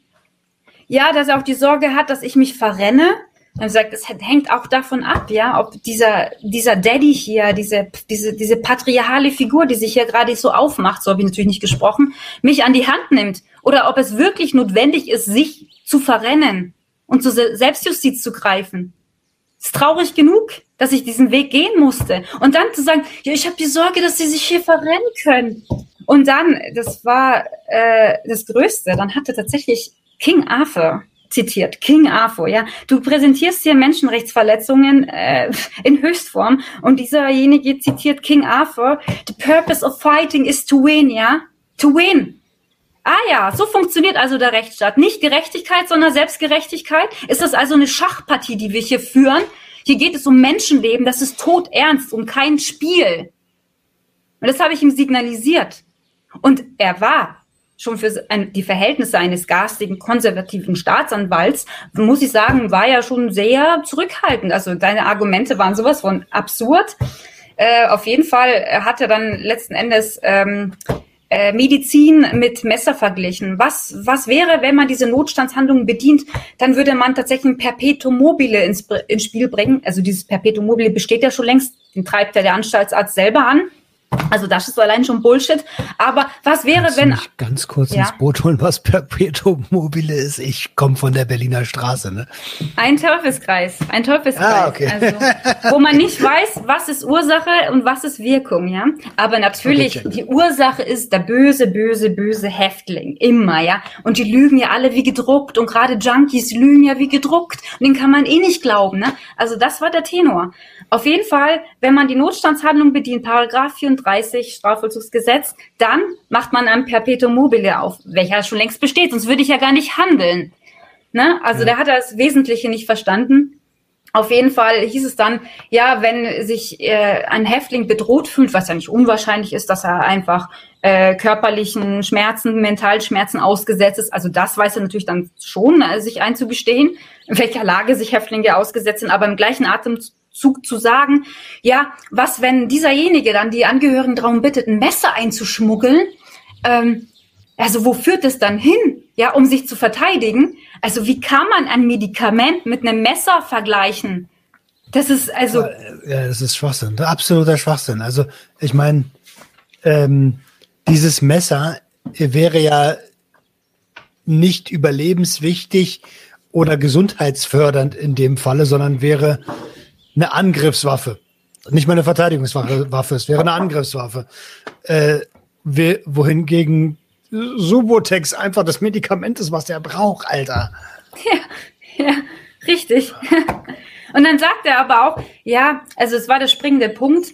ja, dass er auch die Sorge hat, dass ich mich verrenne. Er sagt, es hängt auch davon ab, ja, ob dieser, dieser Daddy hier, diese, diese, diese patriarchale Figur, die sich hier gerade so aufmacht, so habe ich natürlich nicht gesprochen, mich an die Hand nimmt. Oder ob es wirklich notwendig ist, sich zu verrennen und zur Selbstjustiz zu greifen. Ist traurig genug, dass ich diesen Weg gehen musste. Und dann zu sagen, ja, ich habe die Sorge, dass sie sich hier verrennen können. Und dann, das war äh, das Größte, dann hatte tatsächlich King Arthur zitiert, King Arthur, ja. Du präsentierst hier Menschenrechtsverletzungen äh, in Höchstform und dieserjenige zitiert King Arthur, the purpose of fighting is to win, ja. To win. Ah ja, so funktioniert also der Rechtsstaat. Nicht Gerechtigkeit, sondern Selbstgerechtigkeit. Ist das also eine Schachpartie, die wir hier führen? Hier geht es um Menschenleben, das ist todernst, um kein Spiel. Und das habe ich ihm signalisiert. Und er war schon für die Verhältnisse eines garstigen, konservativen Staatsanwalts, muss ich sagen, war ja schon sehr zurückhaltend. Also deine Argumente waren sowas von absurd. Äh, auf jeden Fall hat er dann letzten Endes ähm, äh, Medizin mit Messer verglichen. Was, was wäre, wenn man diese Notstandshandlungen bedient? Dann würde man tatsächlich ein Perpetuum mobile ins, ins Spiel bringen. Also dieses Perpetuum mobile besteht ja schon längst, den treibt ja der Anstaltsarzt selber an. Also das ist allein schon Bullshit. Aber was wäre, Kannst wenn... Mich ganz kurz Ja. ins Boot holen, was Perpetuum mobile ist. Ich komme von der Berliner Straße, ne? Ein Teufelskreis, ein Teufelskreis. Ah, okay. Also, wo man nicht weiß, was ist Ursache und was ist Wirkung, ja. Aber natürlich, Okay, die Ursache ist der böse, böse, böse Häftling. Immer, ja. Und die lügen ja alle wie gedruckt und gerade Junkies lügen ja wie gedruckt. Und den kann man eh nicht glauben, ne. Also das war der Tenor. Auf jeden Fall, wenn man die Notstandshandlung bedient, Paragraph 34 Strafvollzugsgesetz, dann macht man ein Perpetuum mobile auf, welcher schon längst besteht, sonst würde ich ja gar nicht handeln. Ne? Also Ja. der hat das Wesentliche nicht verstanden. Auf jeden Fall hieß es dann, ja, wenn sich äh, ein Häftling bedroht fühlt, was ja nicht unwahrscheinlich ist, dass er einfach äh, körperlichen Schmerzen, Mentalschmerzen ausgesetzt ist. Also das weiß er natürlich dann schon, äh, sich einzugestehen, in welcher Lage sich Häftlinge ausgesetzt sind, aber im gleichen Atemzug zu sagen, ja, was, wenn dieserjenige dann die Angehörigen darum bittet, ein Messer einzuschmuggeln, ähm, also wo führt es dann hin, ja, um sich zu verteidigen? Also wie kann man ein Medikament mit einem Messer vergleichen? Das ist also Ja, das ist Schwachsinn. Absoluter Schwachsinn. Also, ich meine, ähm, dieses Messer wäre ja nicht überlebenswichtig oder gesundheitsfördernd in dem Falle, sondern wäre eine Angriffswaffe. Nicht mal eine Verteidigungswaffe, Waffe, es wäre eine Angriffswaffe. Äh, wohingegen Subotex einfach das Medikament ist, was der braucht, Alter. Ja, richtig. Und dann sagt er aber auch, ja, also es war der springende Punkt.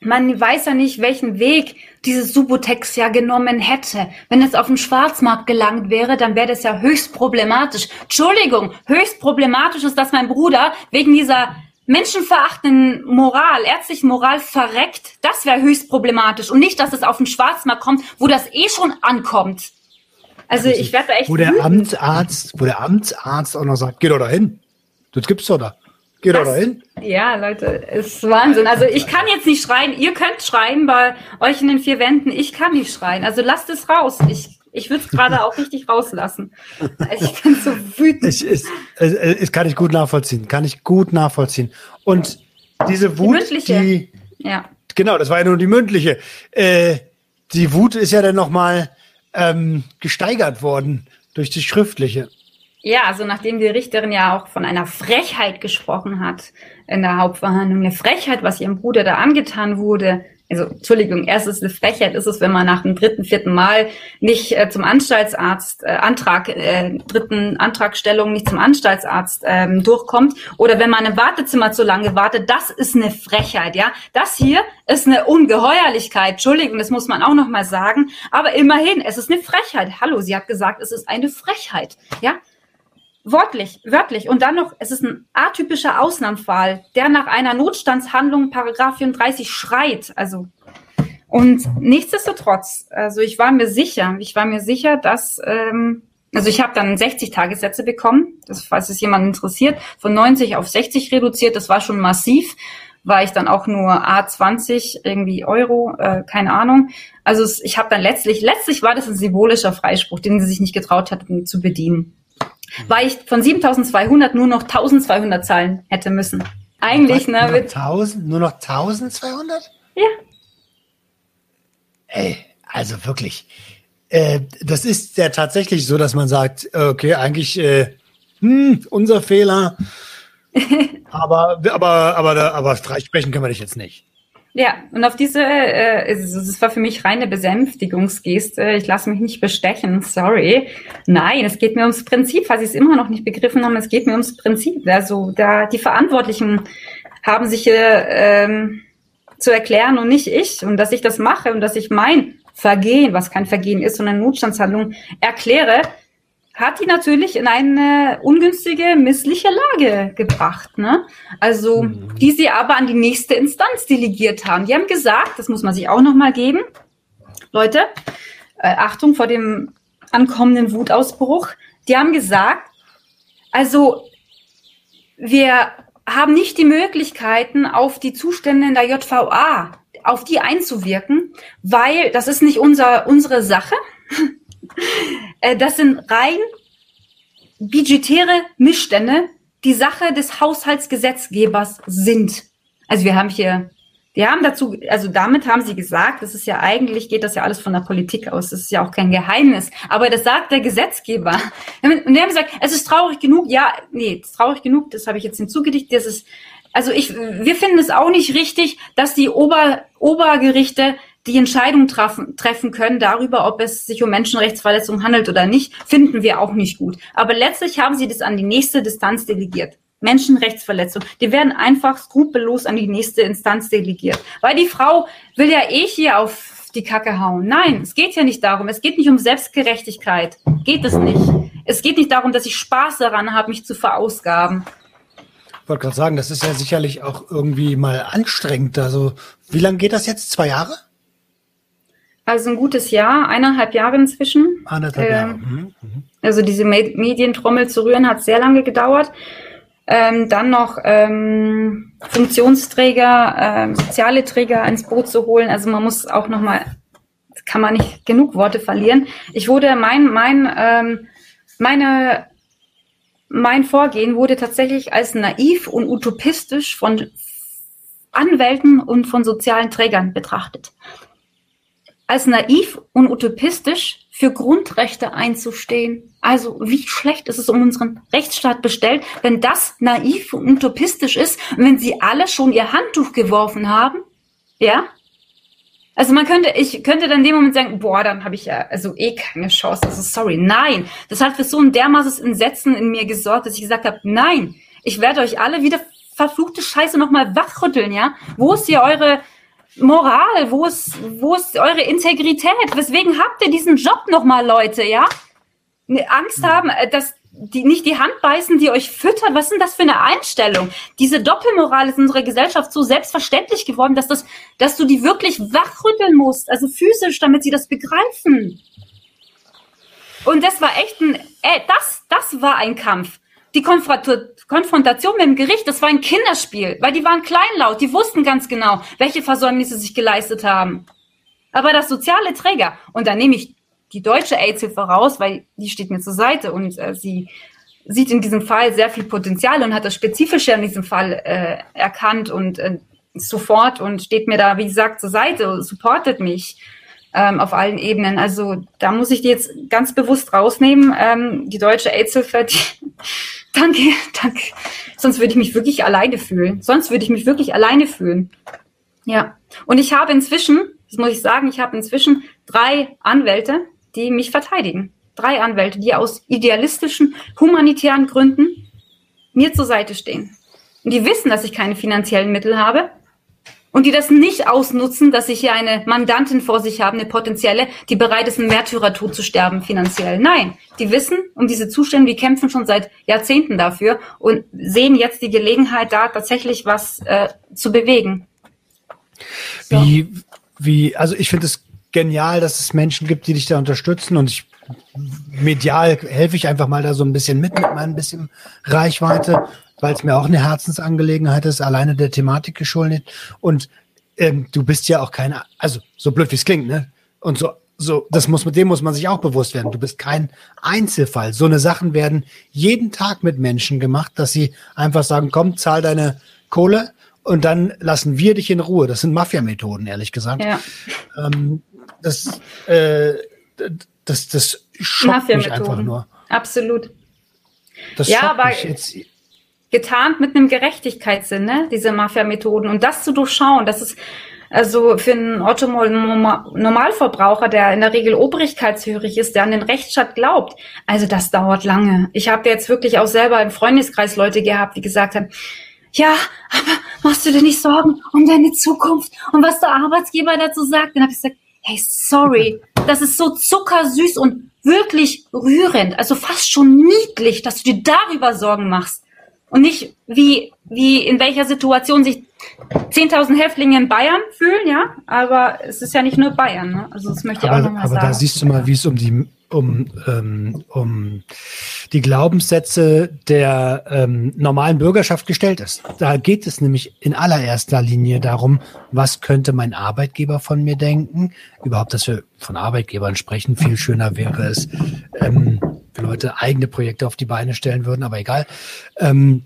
Man weiß ja nicht, welchen Weg dieses Subotex ja genommen hätte. Wenn es auf den Schwarzmarkt gelangt wäre, dann wäre das ja höchst problematisch. Entschuldigung, höchst problematisch ist, dass mein Bruder wegen dieser menschenverachtenden Moral, ärztlichen Moral verreckt. Das wäre höchst problematisch. Und nicht, dass es auf den Schwarzmarkt kommt, wo das eh schon ankommt. Also ich werde da echt Wo der. Amtsarzt, wo der Amtsarzt auch noch sagt, geh doch dahin. Das gibt's doch da. Geh doch Das- dahin. Ja, Leute, ist Wahnsinn. Also ich kann jetzt nicht schreien. Ihr könnt schreien bei euch in den vier Wänden. Ich kann nicht schreien. Also lasst es raus. Ich, ich würde es gerade auch richtig rauslassen. Also ich bin so wütend. Ich, es, es kann ich gut nachvollziehen. Kann ich gut nachvollziehen. Und diese Wut, mündliche. die, Ja. genau, das war ja nur die mündliche. Äh, die Wut ist ja dann nochmal ähm, gesteigert worden durch die schriftliche. Ja, also nachdem die Richterin ja auch von einer Frechheit gesprochen hat in der Hauptverhandlung, eine Frechheit, was ihrem Bruder da angetan wurde. Also, Entschuldigung, erst ist eine Frechheit, ist es, wenn man nach dem dritten, vierten Mal nicht äh, zum Anstaltsarzt, äh, Antrag, äh, dritten Antragstellung nicht zum Anstaltsarzt ähm, durchkommt oder wenn man im Wartezimmer zu lange wartet, das ist eine Frechheit, ja. Das hier ist eine Ungeheuerlichkeit, Entschuldigung, das muss man auch nochmal sagen, aber immerhin, es ist eine Frechheit. Hallo, sie hat gesagt, es ist eine Frechheit, ja. Wortlich, wörtlich. Und dann noch, es ist ein atypischer Ausnahmefall, der nach einer Notstandshandlung Paragraph 34 schreit. Also, und nichtsdestotrotz, also ich war mir sicher, ich war mir sicher, dass, ähm, also ich habe dann 60 Tagessätze bekommen, das, falls es jemand interessiert, von 90 auf 60 reduziert, das war schon massiv, war ich dann auch nur A20 irgendwie Euro, äh, keine Ahnung. Also ich habe dann letztlich, letztlich war das ein symbolischer Freispruch, den sie sich nicht getraut hatten zu bedienen weil ich von 7200 nur noch 1200 zahlen hätte müssen. Eigentlich, Was, ne, nur, noch mit, 1000, nur noch 1200? ja, Ey, also wirklich. Äh, das ist ja tatsächlich so, dass man sagt, okay, eigentlich äh, hm, unser Fehler. aber, aber, aber, aber freisprechen können wir dich jetzt nicht. Ja, und auf diese, äh, es, war für mich reine Besänftigungsgeste. Ich lasse mich nicht bestechen, sorry. Nein, es geht mir ums Prinzip, falls Sie es immer noch nicht begriffen haben, es geht mir ums Prinzip. Also da die Verantwortlichen haben sich äh, ähm, zu erklären und nicht ich. Und dass ich das mache und dass ich mein Vergehen, was kein Vergehen ist, sondern Notstandshandlung erkläre, hat die natürlich in eine ungünstige, missliche Lage gebracht. Ne? Also, die sie aber an die nächste Instanz delegiert haben. Die haben gesagt, das muss man sich auch nochmal geben, Leute, äh, Achtung vor dem ankommenden Wutausbruch, die haben gesagt, also wir haben nicht die Möglichkeiten, auf die Zustände in der JVA, auf die einzuwirken, weil das ist nicht unser, unsere Sache. Äh, das sind rein budgetäre Missstände, die Sache des Haushaltsgesetzgebers sind. Also wir haben hier Die haben dazu, also damit haben sie gesagt, das ist ja eigentlich, geht das ja alles von der Politik aus, das ist ja auch kein Geheimnis, aber das sagt der Gesetzgeber. Und die haben gesagt, es ist traurig genug, ja, nee, traurig genug, das habe ich jetzt hinzugedichtet, das ist, also ich, wir finden es auch nicht richtig, dass die Ober, Obergerichte die Entscheidung treffen, treffen können darüber, ob es sich um Menschenrechtsverletzungen handelt oder nicht, finden wir auch nicht gut. Aber letztlich haben sie das an die nächste Distanz delegiert. Menschenrechtsverletzung. Die werden einfach skrupellos an die nächste Instanz delegiert. Weil die Frau will ja eh hier auf die Kacke hauen. Nein, es geht ja nicht darum. Es geht nicht um Selbstgerechtigkeit. Geht es nicht. Es geht nicht darum, dass ich Spaß daran habe, mich zu verausgaben. Ich wollte gerade sagen, das ist ja sicherlich auch irgendwie mal anstrengend. Also, wie lange geht das jetzt? Zwei Jahre? Also ein gutes Jahr, eineinhalb Jahre inzwischen. Eineinhalb Jahre. Ähm, mhm. mhm. Also diese Medientrommel zu rühren hat sehr lange gedauert ähm, dann noch ähm, Funktionsträger, ähm, soziale Träger ins Boot zu holen. Also man muss auch noch mal, kann man nicht genug Worte verlieren. Ich wurde mein mein ähm, meine mein Vorgehen wurde tatsächlich als naiv und utopistisch von Anwälten und von sozialen Trägern betrachtet. Als naiv und utopistisch für Grundrechte einzustehen. Also wie schlecht ist es um unseren Rechtsstaat bestellt, wenn das naiv und utopistisch ist und wenn sie alle schon ihr Handtuch geworfen haben? Ja? Also man könnte, ich könnte dann in dem Moment sagen, boah, dann habe ich ja also eh keine Chance. Also sorry, nein. Das hat für so ein dermaßes Entsetzen in mir gesorgt, dass ich gesagt habe, nein, ich werde euch alle wieder verfluchte Scheiße nochmal wachrütteln, ja? Wo ist hier eure Moral? Wo ist, wo ist eure Integrität? Weswegen habt ihr diesen Job nochmal, Leute, ja? Angst haben, äh, dass die nicht die Hand beißen, die euch füttert. Was ist denn das für eine Einstellung? Diese Doppelmoral ist in unserer Gesellschaft so selbstverständlich geworden, dass das, dass du die wirklich wachrütteln musst, also physisch, damit sie das begreifen. Und das war echt ein, äh, das, das war ein Kampf die Konfrontation mit dem Gericht, das war ein Kinderspiel, weil die waren kleinlaut, die wussten ganz genau, welche Versäumnisse sich geleistet haben. Aber das soziale Träger, und da nehme ich die deutsche AIDS-Hilfe raus, weil die steht mir zur Seite und äh, sie sieht in diesem Fall sehr viel Potenzial und hat das Spezifische in diesem Fall äh, erkannt und äh, sofort und steht mir da, wie gesagt, zur Seite, supportet mich ähm, auf allen Ebenen. Also da muss ich die jetzt ganz bewusst rausnehmen. Ähm, die deutsche AIDS-Hilfe, die, Danke, danke. Sonst würde ich mich wirklich alleine fühlen. Sonst würde ich mich wirklich alleine fühlen. Ja. Und ich habe inzwischen, das muss ich sagen, ich habe inzwischen drei Anwälte, die mich verteidigen. Drei Anwälte, die aus idealistischen, humanitären Gründen mir zur Seite stehen. Und die wissen, dass ich keine finanziellen Mittel habe und die das nicht ausnutzen, dass ich hier eine Mandantin vor sich habe, eine potenzielle, die bereit ist, einen Märtyrertod zu sterben finanziell. Nein, die wissen um diese Zustände, die kämpfen schon seit Jahrzehnten dafür und sehen jetzt die Gelegenheit, da tatsächlich was äh, zu bewegen. So. Wie, wie, also ich finde es genial, dass es Menschen gibt, die dich da unterstützen und ich medial helfe ich einfach mal da so ein bisschen mit mit meinem bisschen Reichweite weil es mir auch eine Herzensangelegenheit ist, alleine der Thematik geschuldet. Und ähm, du bist ja auch keine, also so blöd wie es klingt, ne? Und so, so, das muss mit dem muss man sich auch bewusst werden. Du bist kein Einzelfall. So eine Sachen werden jeden Tag mit Menschen gemacht, dass sie einfach sagen, komm, zahl deine Kohle und dann lassen wir dich in Ruhe. Das sind Mafia-Methoden, ehrlich gesagt. Ja. Ähm, das, äh, das, das schockt mich einfach nur. Absolut. Das ja, aber mich jetzt getarnt mit einem Gerechtigkeitssinn, ne? diese Mafia-Methoden. Und das zu durchschauen, das ist also für einen Otto Normalverbraucher, der in der Regel obrigkeitshörig ist, der an den Rechtsstaat glaubt, also das dauert lange. Ich habe jetzt wirklich auch selber im Freundeskreis Leute gehabt, die gesagt haben, ja, aber machst du dir nicht Sorgen um deine Zukunft und was der Arbeitsgeber dazu sagt? Dann habe ich gesagt, hey, sorry, das ist so zuckersüß und wirklich rührend, also fast schon niedlich, dass du dir darüber Sorgen machst und nicht wie, wie in welcher Situation sich 10.000 Häftlinge in Bayern fühlen, ja, aber es ist ja nicht nur Bayern, ne? also das möchte ich aber, auch nochmal sagen. Aber da siehst du mal, wie es um die um, ähm, um die Glaubenssätze der ähm, normalen Bürgerschaft gestellt ist. Da geht es nämlich in allererster Linie darum, was könnte mein Arbeitgeber von mir denken? Überhaupt, dass wir von Arbeitgebern sprechen. Viel schöner wäre es, ähm, Leute eigene Projekte auf die Beine stellen würden, aber egal. Ähm,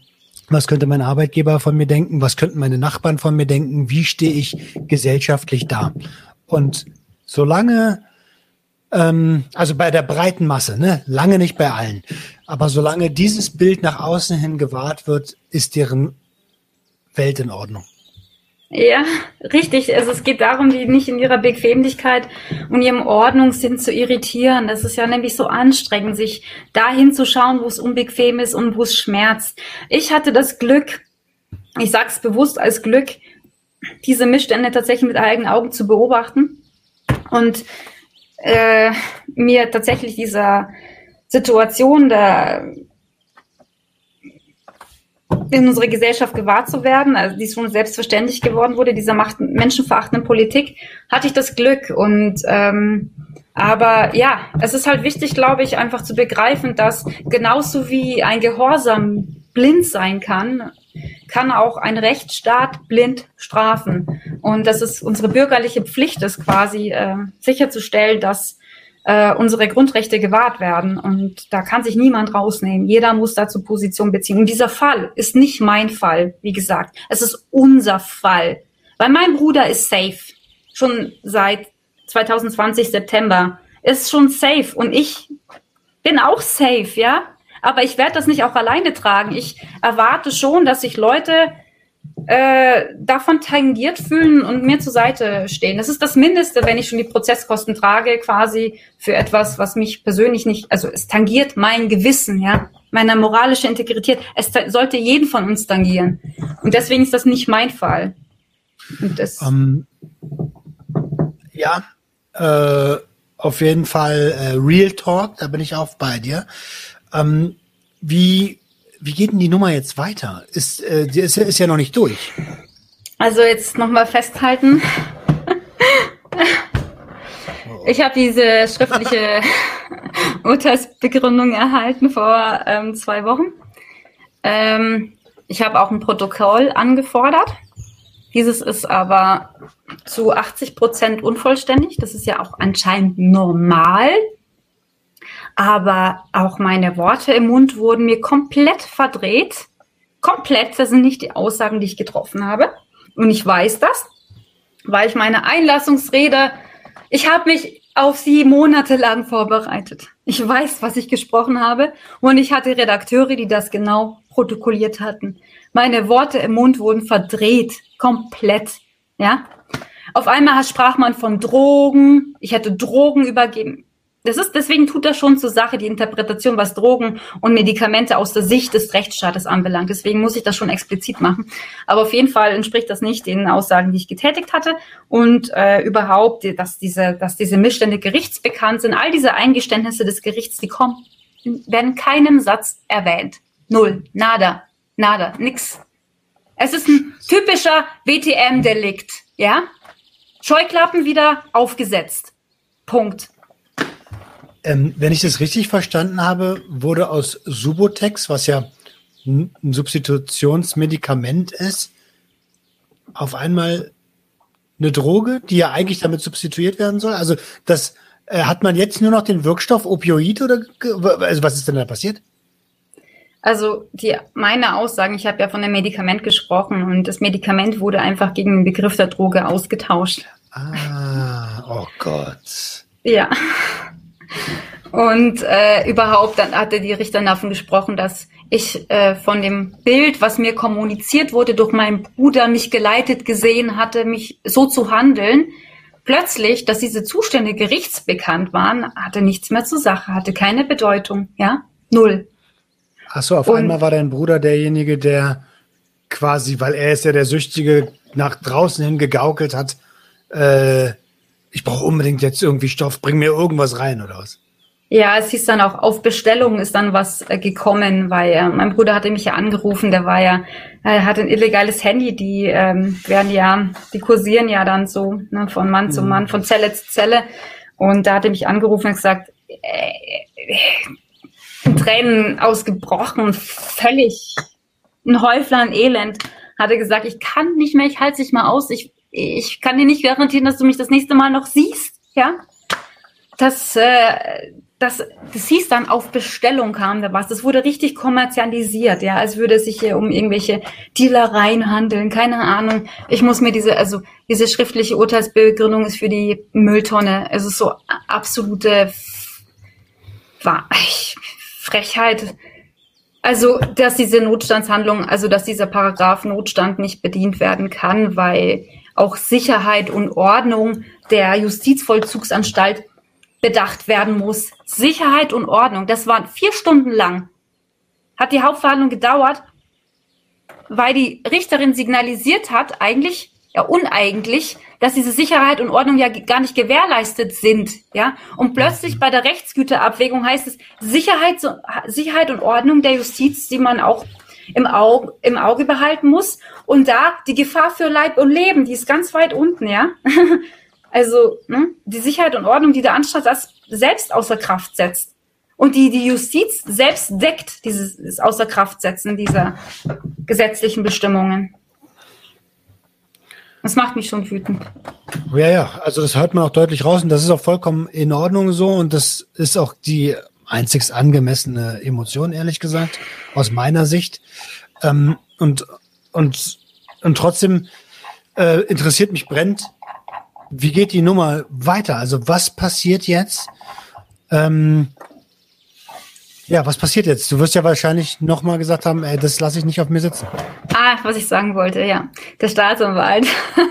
Was könnte mein Arbeitgeber von mir denken? Was könnten meine Nachbarn von mir denken? Wie stehe ich gesellschaftlich da? Und solange, ähm, also bei der breiten Masse, ne, lange nicht bei allen, aber solange dieses Bild nach außen hin gewahrt wird, ist deren Welt in Ordnung. Ja, richtig. Also es geht darum, die nicht in ihrer Bequemlichkeit und ihrem Ordnungssinn zu irritieren. Das ist ja nämlich so anstrengend, sich dahin zu schauen, wo es unbequem ist und wo es schmerzt. Ich hatte das Glück, ich sage es bewusst als Glück, diese Missstände tatsächlich mit eigenen Augen zu beobachten und äh, mir tatsächlich dieser Situation der in unserer Gesellschaft gewahrt zu werden, also die schon selbstverständlich geworden wurde, dieser macht, menschenverachtenden Politik, hatte ich das Glück. Und ähm, aber ja, es ist halt wichtig, glaube ich, einfach zu begreifen, dass genauso wie ein Gehorsam blind sein kann, kann auch ein Rechtsstaat blind strafen. Und dass es unsere bürgerliche Pflicht ist, quasi äh, sicherzustellen, dass äh, unsere Grundrechte gewahrt werden. Und da kann sich niemand rausnehmen. Jeder muss dazu Position beziehen. Und dieser Fall ist nicht mein Fall, wie gesagt. Es ist unser Fall. Weil mein Bruder ist safe. Schon seit 2020 September. Ist schon safe. Und ich bin auch safe, ja. Aber ich werde das nicht auch alleine tragen. Ich erwarte schon, dass sich Leute äh, davon tangiert fühlen und mir zur Seite stehen. Das ist das Mindeste, wenn ich schon die Prozesskosten trage, quasi für etwas, was mich persönlich nicht, also es tangiert mein Gewissen, ja, meine moralische Integrität. Es sollte jeden von uns tangieren. Und deswegen ist das nicht mein Fall. Und das um, ähm, ja, äh, auf jeden Fall äh, Real Talk, da bin ich auch bei dir. Ähm, wie wie geht denn die Nummer jetzt weiter? Ist, äh, ist, ist ja noch nicht durch. Also jetzt nochmal festhalten. Ich habe diese schriftliche Urteilsbegründung erhalten vor ähm, zwei Wochen. Ähm, ich habe auch ein Protokoll angefordert. Dieses ist aber zu 80 Prozent unvollständig. Das ist ja auch anscheinend normal aber auch meine Worte im Mund wurden mir komplett verdreht. Komplett, das sind nicht die Aussagen, die ich getroffen habe. Und ich weiß das, weil ich meine Einlassungsrede, ich habe mich auf sie monatelang vorbereitet. Ich weiß, was ich gesprochen habe und ich hatte Redakteure, die das genau protokolliert hatten. Meine Worte im Mund wurden verdreht, komplett, ja. Auf einmal sprach man von Drogen. Ich hätte Drogen übergeben das ist, deswegen tut das schon zur Sache, die Interpretation, was Drogen und Medikamente aus der Sicht des Rechtsstaates anbelangt. Deswegen muss ich das schon explizit machen. Aber auf jeden Fall entspricht das nicht den Aussagen, die ich getätigt hatte. Und äh, überhaupt, dass diese, dass diese Missstände gerichtsbekannt sind, all diese Eingeständnisse des Gerichts, die kommen, werden keinem Satz erwähnt. Null. Nada. Nada. Nix. Es ist ein typischer WTM-Delikt. Ja? Scheuklappen wieder aufgesetzt. Punkt. Ähm, wenn ich das richtig verstanden habe, wurde aus Subotex, was ja ein Substitutionsmedikament ist, auf einmal eine Droge, die ja eigentlich damit substituiert werden soll. Also das äh, hat man jetzt nur noch den Wirkstoff Opioid oder also was ist denn da passiert? Also die meine Aussagen, ich habe ja von einem Medikament gesprochen und das Medikament wurde einfach gegen den Begriff der Droge ausgetauscht. Ah, oh Gott. Ja. Und äh, überhaupt, dann hatte die Richterin davon gesprochen, dass ich äh, von dem Bild, was mir kommuniziert wurde, durch meinen Bruder mich geleitet gesehen hatte, mich so zu handeln. Plötzlich, dass diese Zustände gerichtsbekannt waren, hatte nichts mehr zur Sache, hatte keine Bedeutung, ja, null. Ach so, auf Und, einmal war dein Bruder derjenige, der quasi, weil er ist ja der Süchtige, nach draußen hin gegaukelt hat, äh, ich brauche unbedingt jetzt irgendwie Stoff, bring mir irgendwas rein oder was? Ja, es hieß dann auch, auf Bestellung ist dann was äh, gekommen, weil äh, mein Bruder hatte mich ja angerufen, der war ja, er hat ein illegales Handy, die ähm, werden ja, die kursieren ja dann so, ne, von Mann mhm. zu Mann, von Zelle zu Zelle. Und da hat er mich angerufen und gesagt, äh, äh, Tränen ausgebrochen, völlig ein Häufler, ein Elend, hat er gesagt, ich kann nicht mehr, ich halte dich mal aus, ich, ich kann dir nicht garantieren, dass du mich das nächste Mal noch siehst, ja. Das, äh, das, das hieß dann auf Bestellung kam da was. Das wurde richtig kommerzialisiert, ja, als würde es sich hier um irgendwelche Dealereien handeln, keine Ahnung. Ich muss mir diese, also diese schriftliche Urteilsbegründung ist für die Mülltonne. Es ist so absolute Frechheit. Also, dass diese Notstandshandlung, also dass dieser Paragraph Notstand nicht bedient werden kann, weil auch Sicherheit und Ordnung der Justizvollzugsanstalt bedacht werden muss. Sicherheit und Ordnung, das waren vier Stunden lang. Hat die Hauptverhandlung gedauert, weil die Richterin signalisiert hat, eigentlich, ja uneigentlich, dass diese Sicherheit und Ordnung ja gar nicht gewährleistet sind, ja. Und plötzlich bei der Rechtsgüterabwägung heißt es Sicherheit, Sicherheit und Ordnung der Justiz, die man auch im Auge, im Auge behalten muss. Und da die Gefahr für Leib und Leben, die ist ganz weit unten, ja. Also ne, die Sicherheit und Ordnung, die der Anstalt selbst außer Kraft setzt und die die Justiz selbst deckt, dieses außer Kraft setzen dieser gesetzlichen Bestimmungen. Das macht mich schon wütend. Ja, ja, also das hört man auch deutlich raus und das ist auch vollkommen in Ordnung so und das ist auch die einzigst angemessene Emotion, ehrlich gesagt, aus meiner Sicht. Ähm, und, und, und trotzdem äh, interessiert mich brennt, wie geht die Nummer weiter? Also was passiert jetzt? Ähm, ja, was passiert jetzt? Du wirst ja wahrscheinlich nochmal gesagt haben, ey, das lasse ich nicht auf mir sitzen. Ah, was ich sagen wollte, ja. Der Staatsanwalt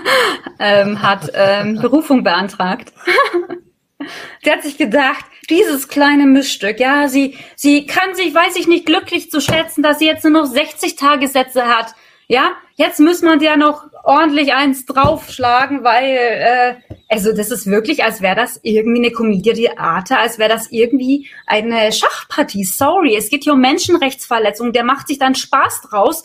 ähm, hat ähm, Berufung beantragt. Der hat sich gedacht, dieses kleine Missstück, ja, sie, sie kann sich, weiß ich nicht, glücklich zu schätzen, dass sie jetzt nur noch 60 Tagessätze hat. Ja, jetzt muss man ja noch ordentlich eins draufschlagen, weil, äh, also das ist wirklich, als wäre das irgendwie eine Commedia Theater, als wäre das irgendwie eine Schachpartie. Sorry, es geht hier um Menschenrechtsverletzungen, der macht sich dann Spaß draus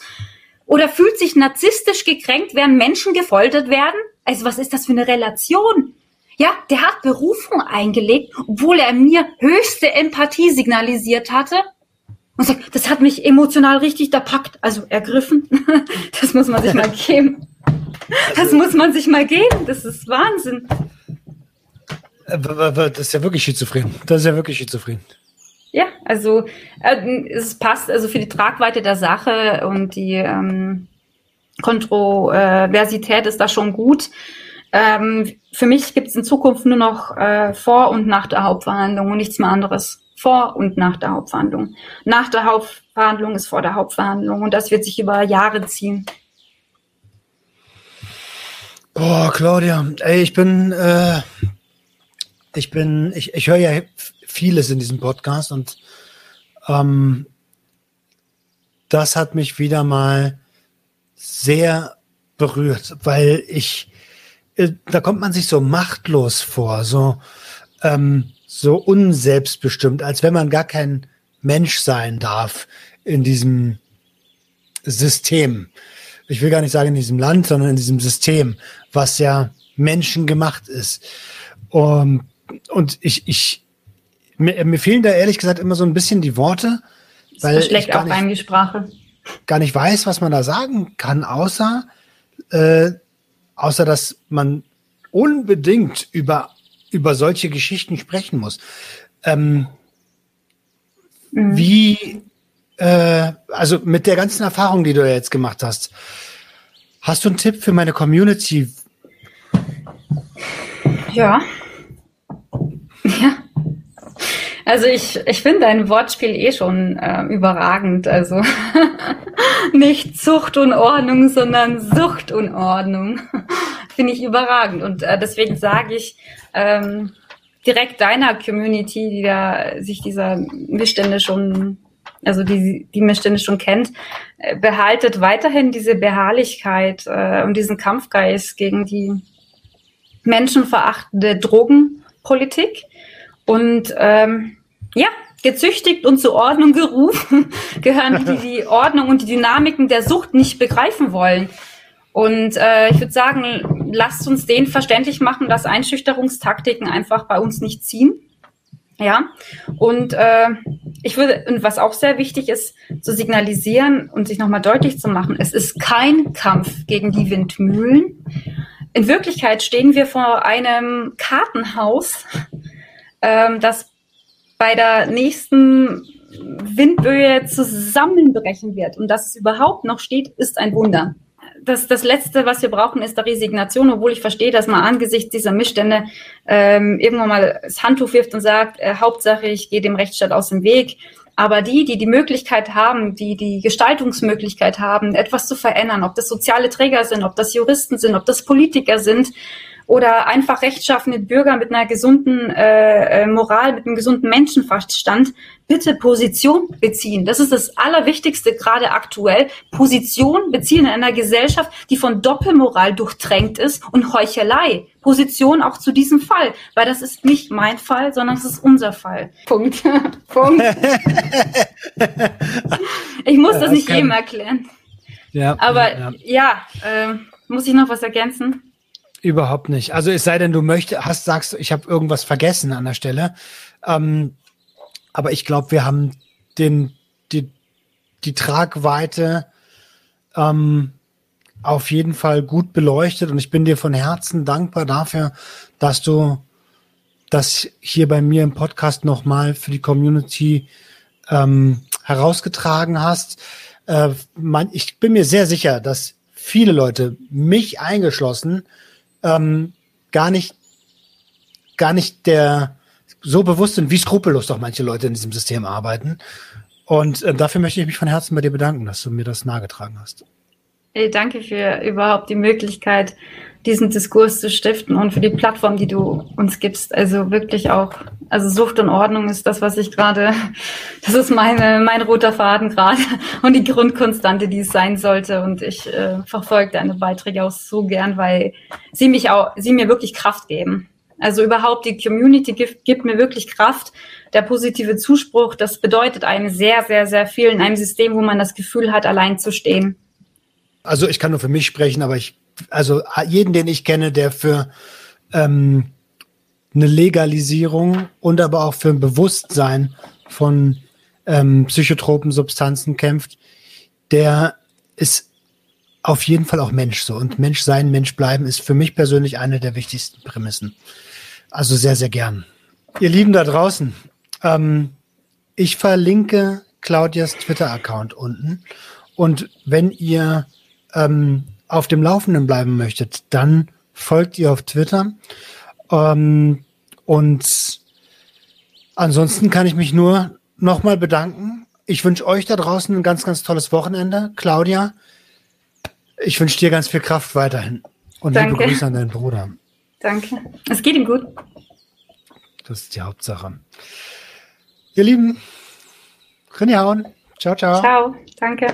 oder fühlt sich narzisstisch gekränkt, während Menschen gefoltert werden. Also was ist das für eine Relation? Ja, der hat Berufung eingelegt, obwohl er mir höchste Empathie signalisiert hatte und sagt, das hat mich emotional richtig da packt, also ergriffen. Das muss man sich mal geben. Das also muss man sich mal geben. Das ist Wahnsinn. Äh, das ist ja wirklich schizophren. Das ist ja wirklich schizophren. Ja, also äh, es passt also für die Tragweite der Sache und die ähm, Kontroversität ist da schon gut. Ähm, für mich gibt es in Zukunft nur noch äh, vor und nach der Hauptverhandlung und nichts mehr anderes vor und nach der Hauptverhandlung. Nach der Hauptverhandlung ist vor der Hauptverhandlung und das wird sich über Jahre ziehen. Boah, Claudia, ey, ich bin, äh, ich bin, ich, ich höre ja vieles in diesem Podcast und ähm, das hat mich wieder mal sehr berührt, weil ich, da kommt man sich so machtlos vor, so, ähm, so unselbstbestimmt, als wenn man gar kein Mensch sein darf in diesem System. Ich will gar nicht sagen in diesem Land, sondern in diesem System, was ja menschengemacht ist. Und, und ich, ich, mir, mir fehlen da ehrlich gesagt immer so ein bisschen die Worte, weil das ich gar nicht, gar nicht weiß, was man da sagen kann, außer, äh, außer dass man unbedingt über über solche Geschichten sprechen muss. Ähm, mhm. Wie, äh, also mit der ganzen Erfahrung, die du jetzt gemacht hast, hast du einen Tipp für meine Community? Ja. Ja. Also ich, ich finde dein Wortspiel eh schon äh, überragend. Also nicht Zucht und Ordnung, sondern Sucht und Ordnung. finde ich überragend. Und äh, deswegen sage ich, ähm, direkt deiner Community, die da sich dieser Missstände schon, also die die Missstände schon kennt, äh, behaltet weiterhin diese Beharrlichkeit äh, und diesen Kampfgeist gegen die menschenverachtende Drogenpolitik und ähm, ja, gezüchtigt und zur Ordnung gerufen gehören die, die Ordnung und die Dynamiken der Sucht nicht begreifen wollen. Und äh, ich würde sagen, lasst uns den verständlich machen, dass Einschüchterungstaktiken einfach bei uns nicht ziehen. Ja, und äh, ich würde, und was auch sehr wichtig ist, zu signalisieren und sich nochmal deutlich zu machen, es ist kein Kampf gegen die Windmühlen. In Wirklichkeit stehen wir vor einem Kartenhaus, ähm, das bei der nächsten Windböe zusammenbrechen wird. Und dass es überhaupt noch steht, ist ein Wunder. Das, das Letzte, was wir brauchen, ist der Resignation, obwohl ich verstehe, dass man angesichts dieser Missstände ähm, irgendwann mal das Handtuch wirft und sagt, äh, Hauptsache, ich gehe dem Rechtsstaat aus dem Weg. Aber die, die die Möglichkeit haben, die die Gestaltungsmöglichkeit haben, etwas zu verändern, ob das soziale Träger sind, ob das Juristen sind, ob das Politiker sind, oder einfach rechtschaffene Bürger mit einer gesunden äh, äh, Moral, mit einem gesunden Menschenverstand bitte Position beziehen. Das ist das Allerwichtigste gerade aktuell. Position beziehen in einer Gesellschaft, die von Doppelmoral durchtränkt ist und Heuchelei. Position auch zu diesem Fall, weil das ist nicht mein Fall, sondern es ist unser Fall. Punkt. Punkt. ich muss das, das nicht jedem erklären. Ja, aber ja, ja. ja äh, muss ich noch was ergänzen? Überhaupt nicht. Also es sei denn, du möchtest, hast, sagst, ich habe irgendwas vergessen an der Stelle. Ähm, aber ich glaube, wir haben den, die, die Tragweite ähm, auf jeden Fall gut beleuchtet und ich bin dir von Herzen dankbar dafür, dass du das hier bei mir im Podcast nochmal für die Community ähm, herausgetragen hast. Äh, man, ich bin mir sehr sicher, dass viele Leute, mich eingeschlossen, ähm, gar nicht, gar nicht der so bewusst sind, wie skrupellos doch manche Leute in diesem System arbeiten. Und äh, dafür möchte ich mich von Herzen bei dir bedanken, dass du mir das nahegetragen hast. Hey, danke für überhaupt die Möglichkeit, diesen Diskurs zu stiften und für die Plattform, die du uns gibst. Also wirklich auch, also Sucht und Ordnung ist das, was ich gerade, das ist meine, mein roter Faden gerade und die Grundkonstante, die es sein sollte. Und ich äh, verfolge deine Beiträge auch so gern, weil sie mich auch, sie mir wirklich Kraft geben. Also überhaupt die Community gibt, gibt mir wirklich Kraft. Der positive Zuspruch, das bedeutet einem sehr, sehr, sehr viel in einem System, wo man das Gefühl hat, allein zu stehen. Also ich kann nur für mich sprechen, aber ich, also jeden, den ich kenne, der für ähm, eine Legalisierung und aber auch für ein Bewusstsein von ähm, psychotropen Substanzen kämpft, der ist auf jeden Fall auch Mensch so. Und Mensch sein, Mensch bleiben ist für mich persönlich eine der wichtigsten Prämissen. Also sehr, sehr gern. Ihr Lieben da draußen, ähm, ich verlinke Claudias Twitter-Account unten. Und wenn ihr ähm, auf dem Laufenden bleiben möchtet, dann folgt ihr auf Twitter. Ähm, und ansonsten kann ich mich nur nochmal bedanken. Ich wünsche euch da draußen ein ganz, ganz tolles Wochenende. Claudia, ich wünsche dir ganz viel Kraft weiterhin. Und Danke. liebe Grüße an deinen Bruder. Danke. Es geht ihm gut. Das ist die Hauptsache. Ihr Lieben, Rinjauen. Ciao, ciao. Ciao. Danke.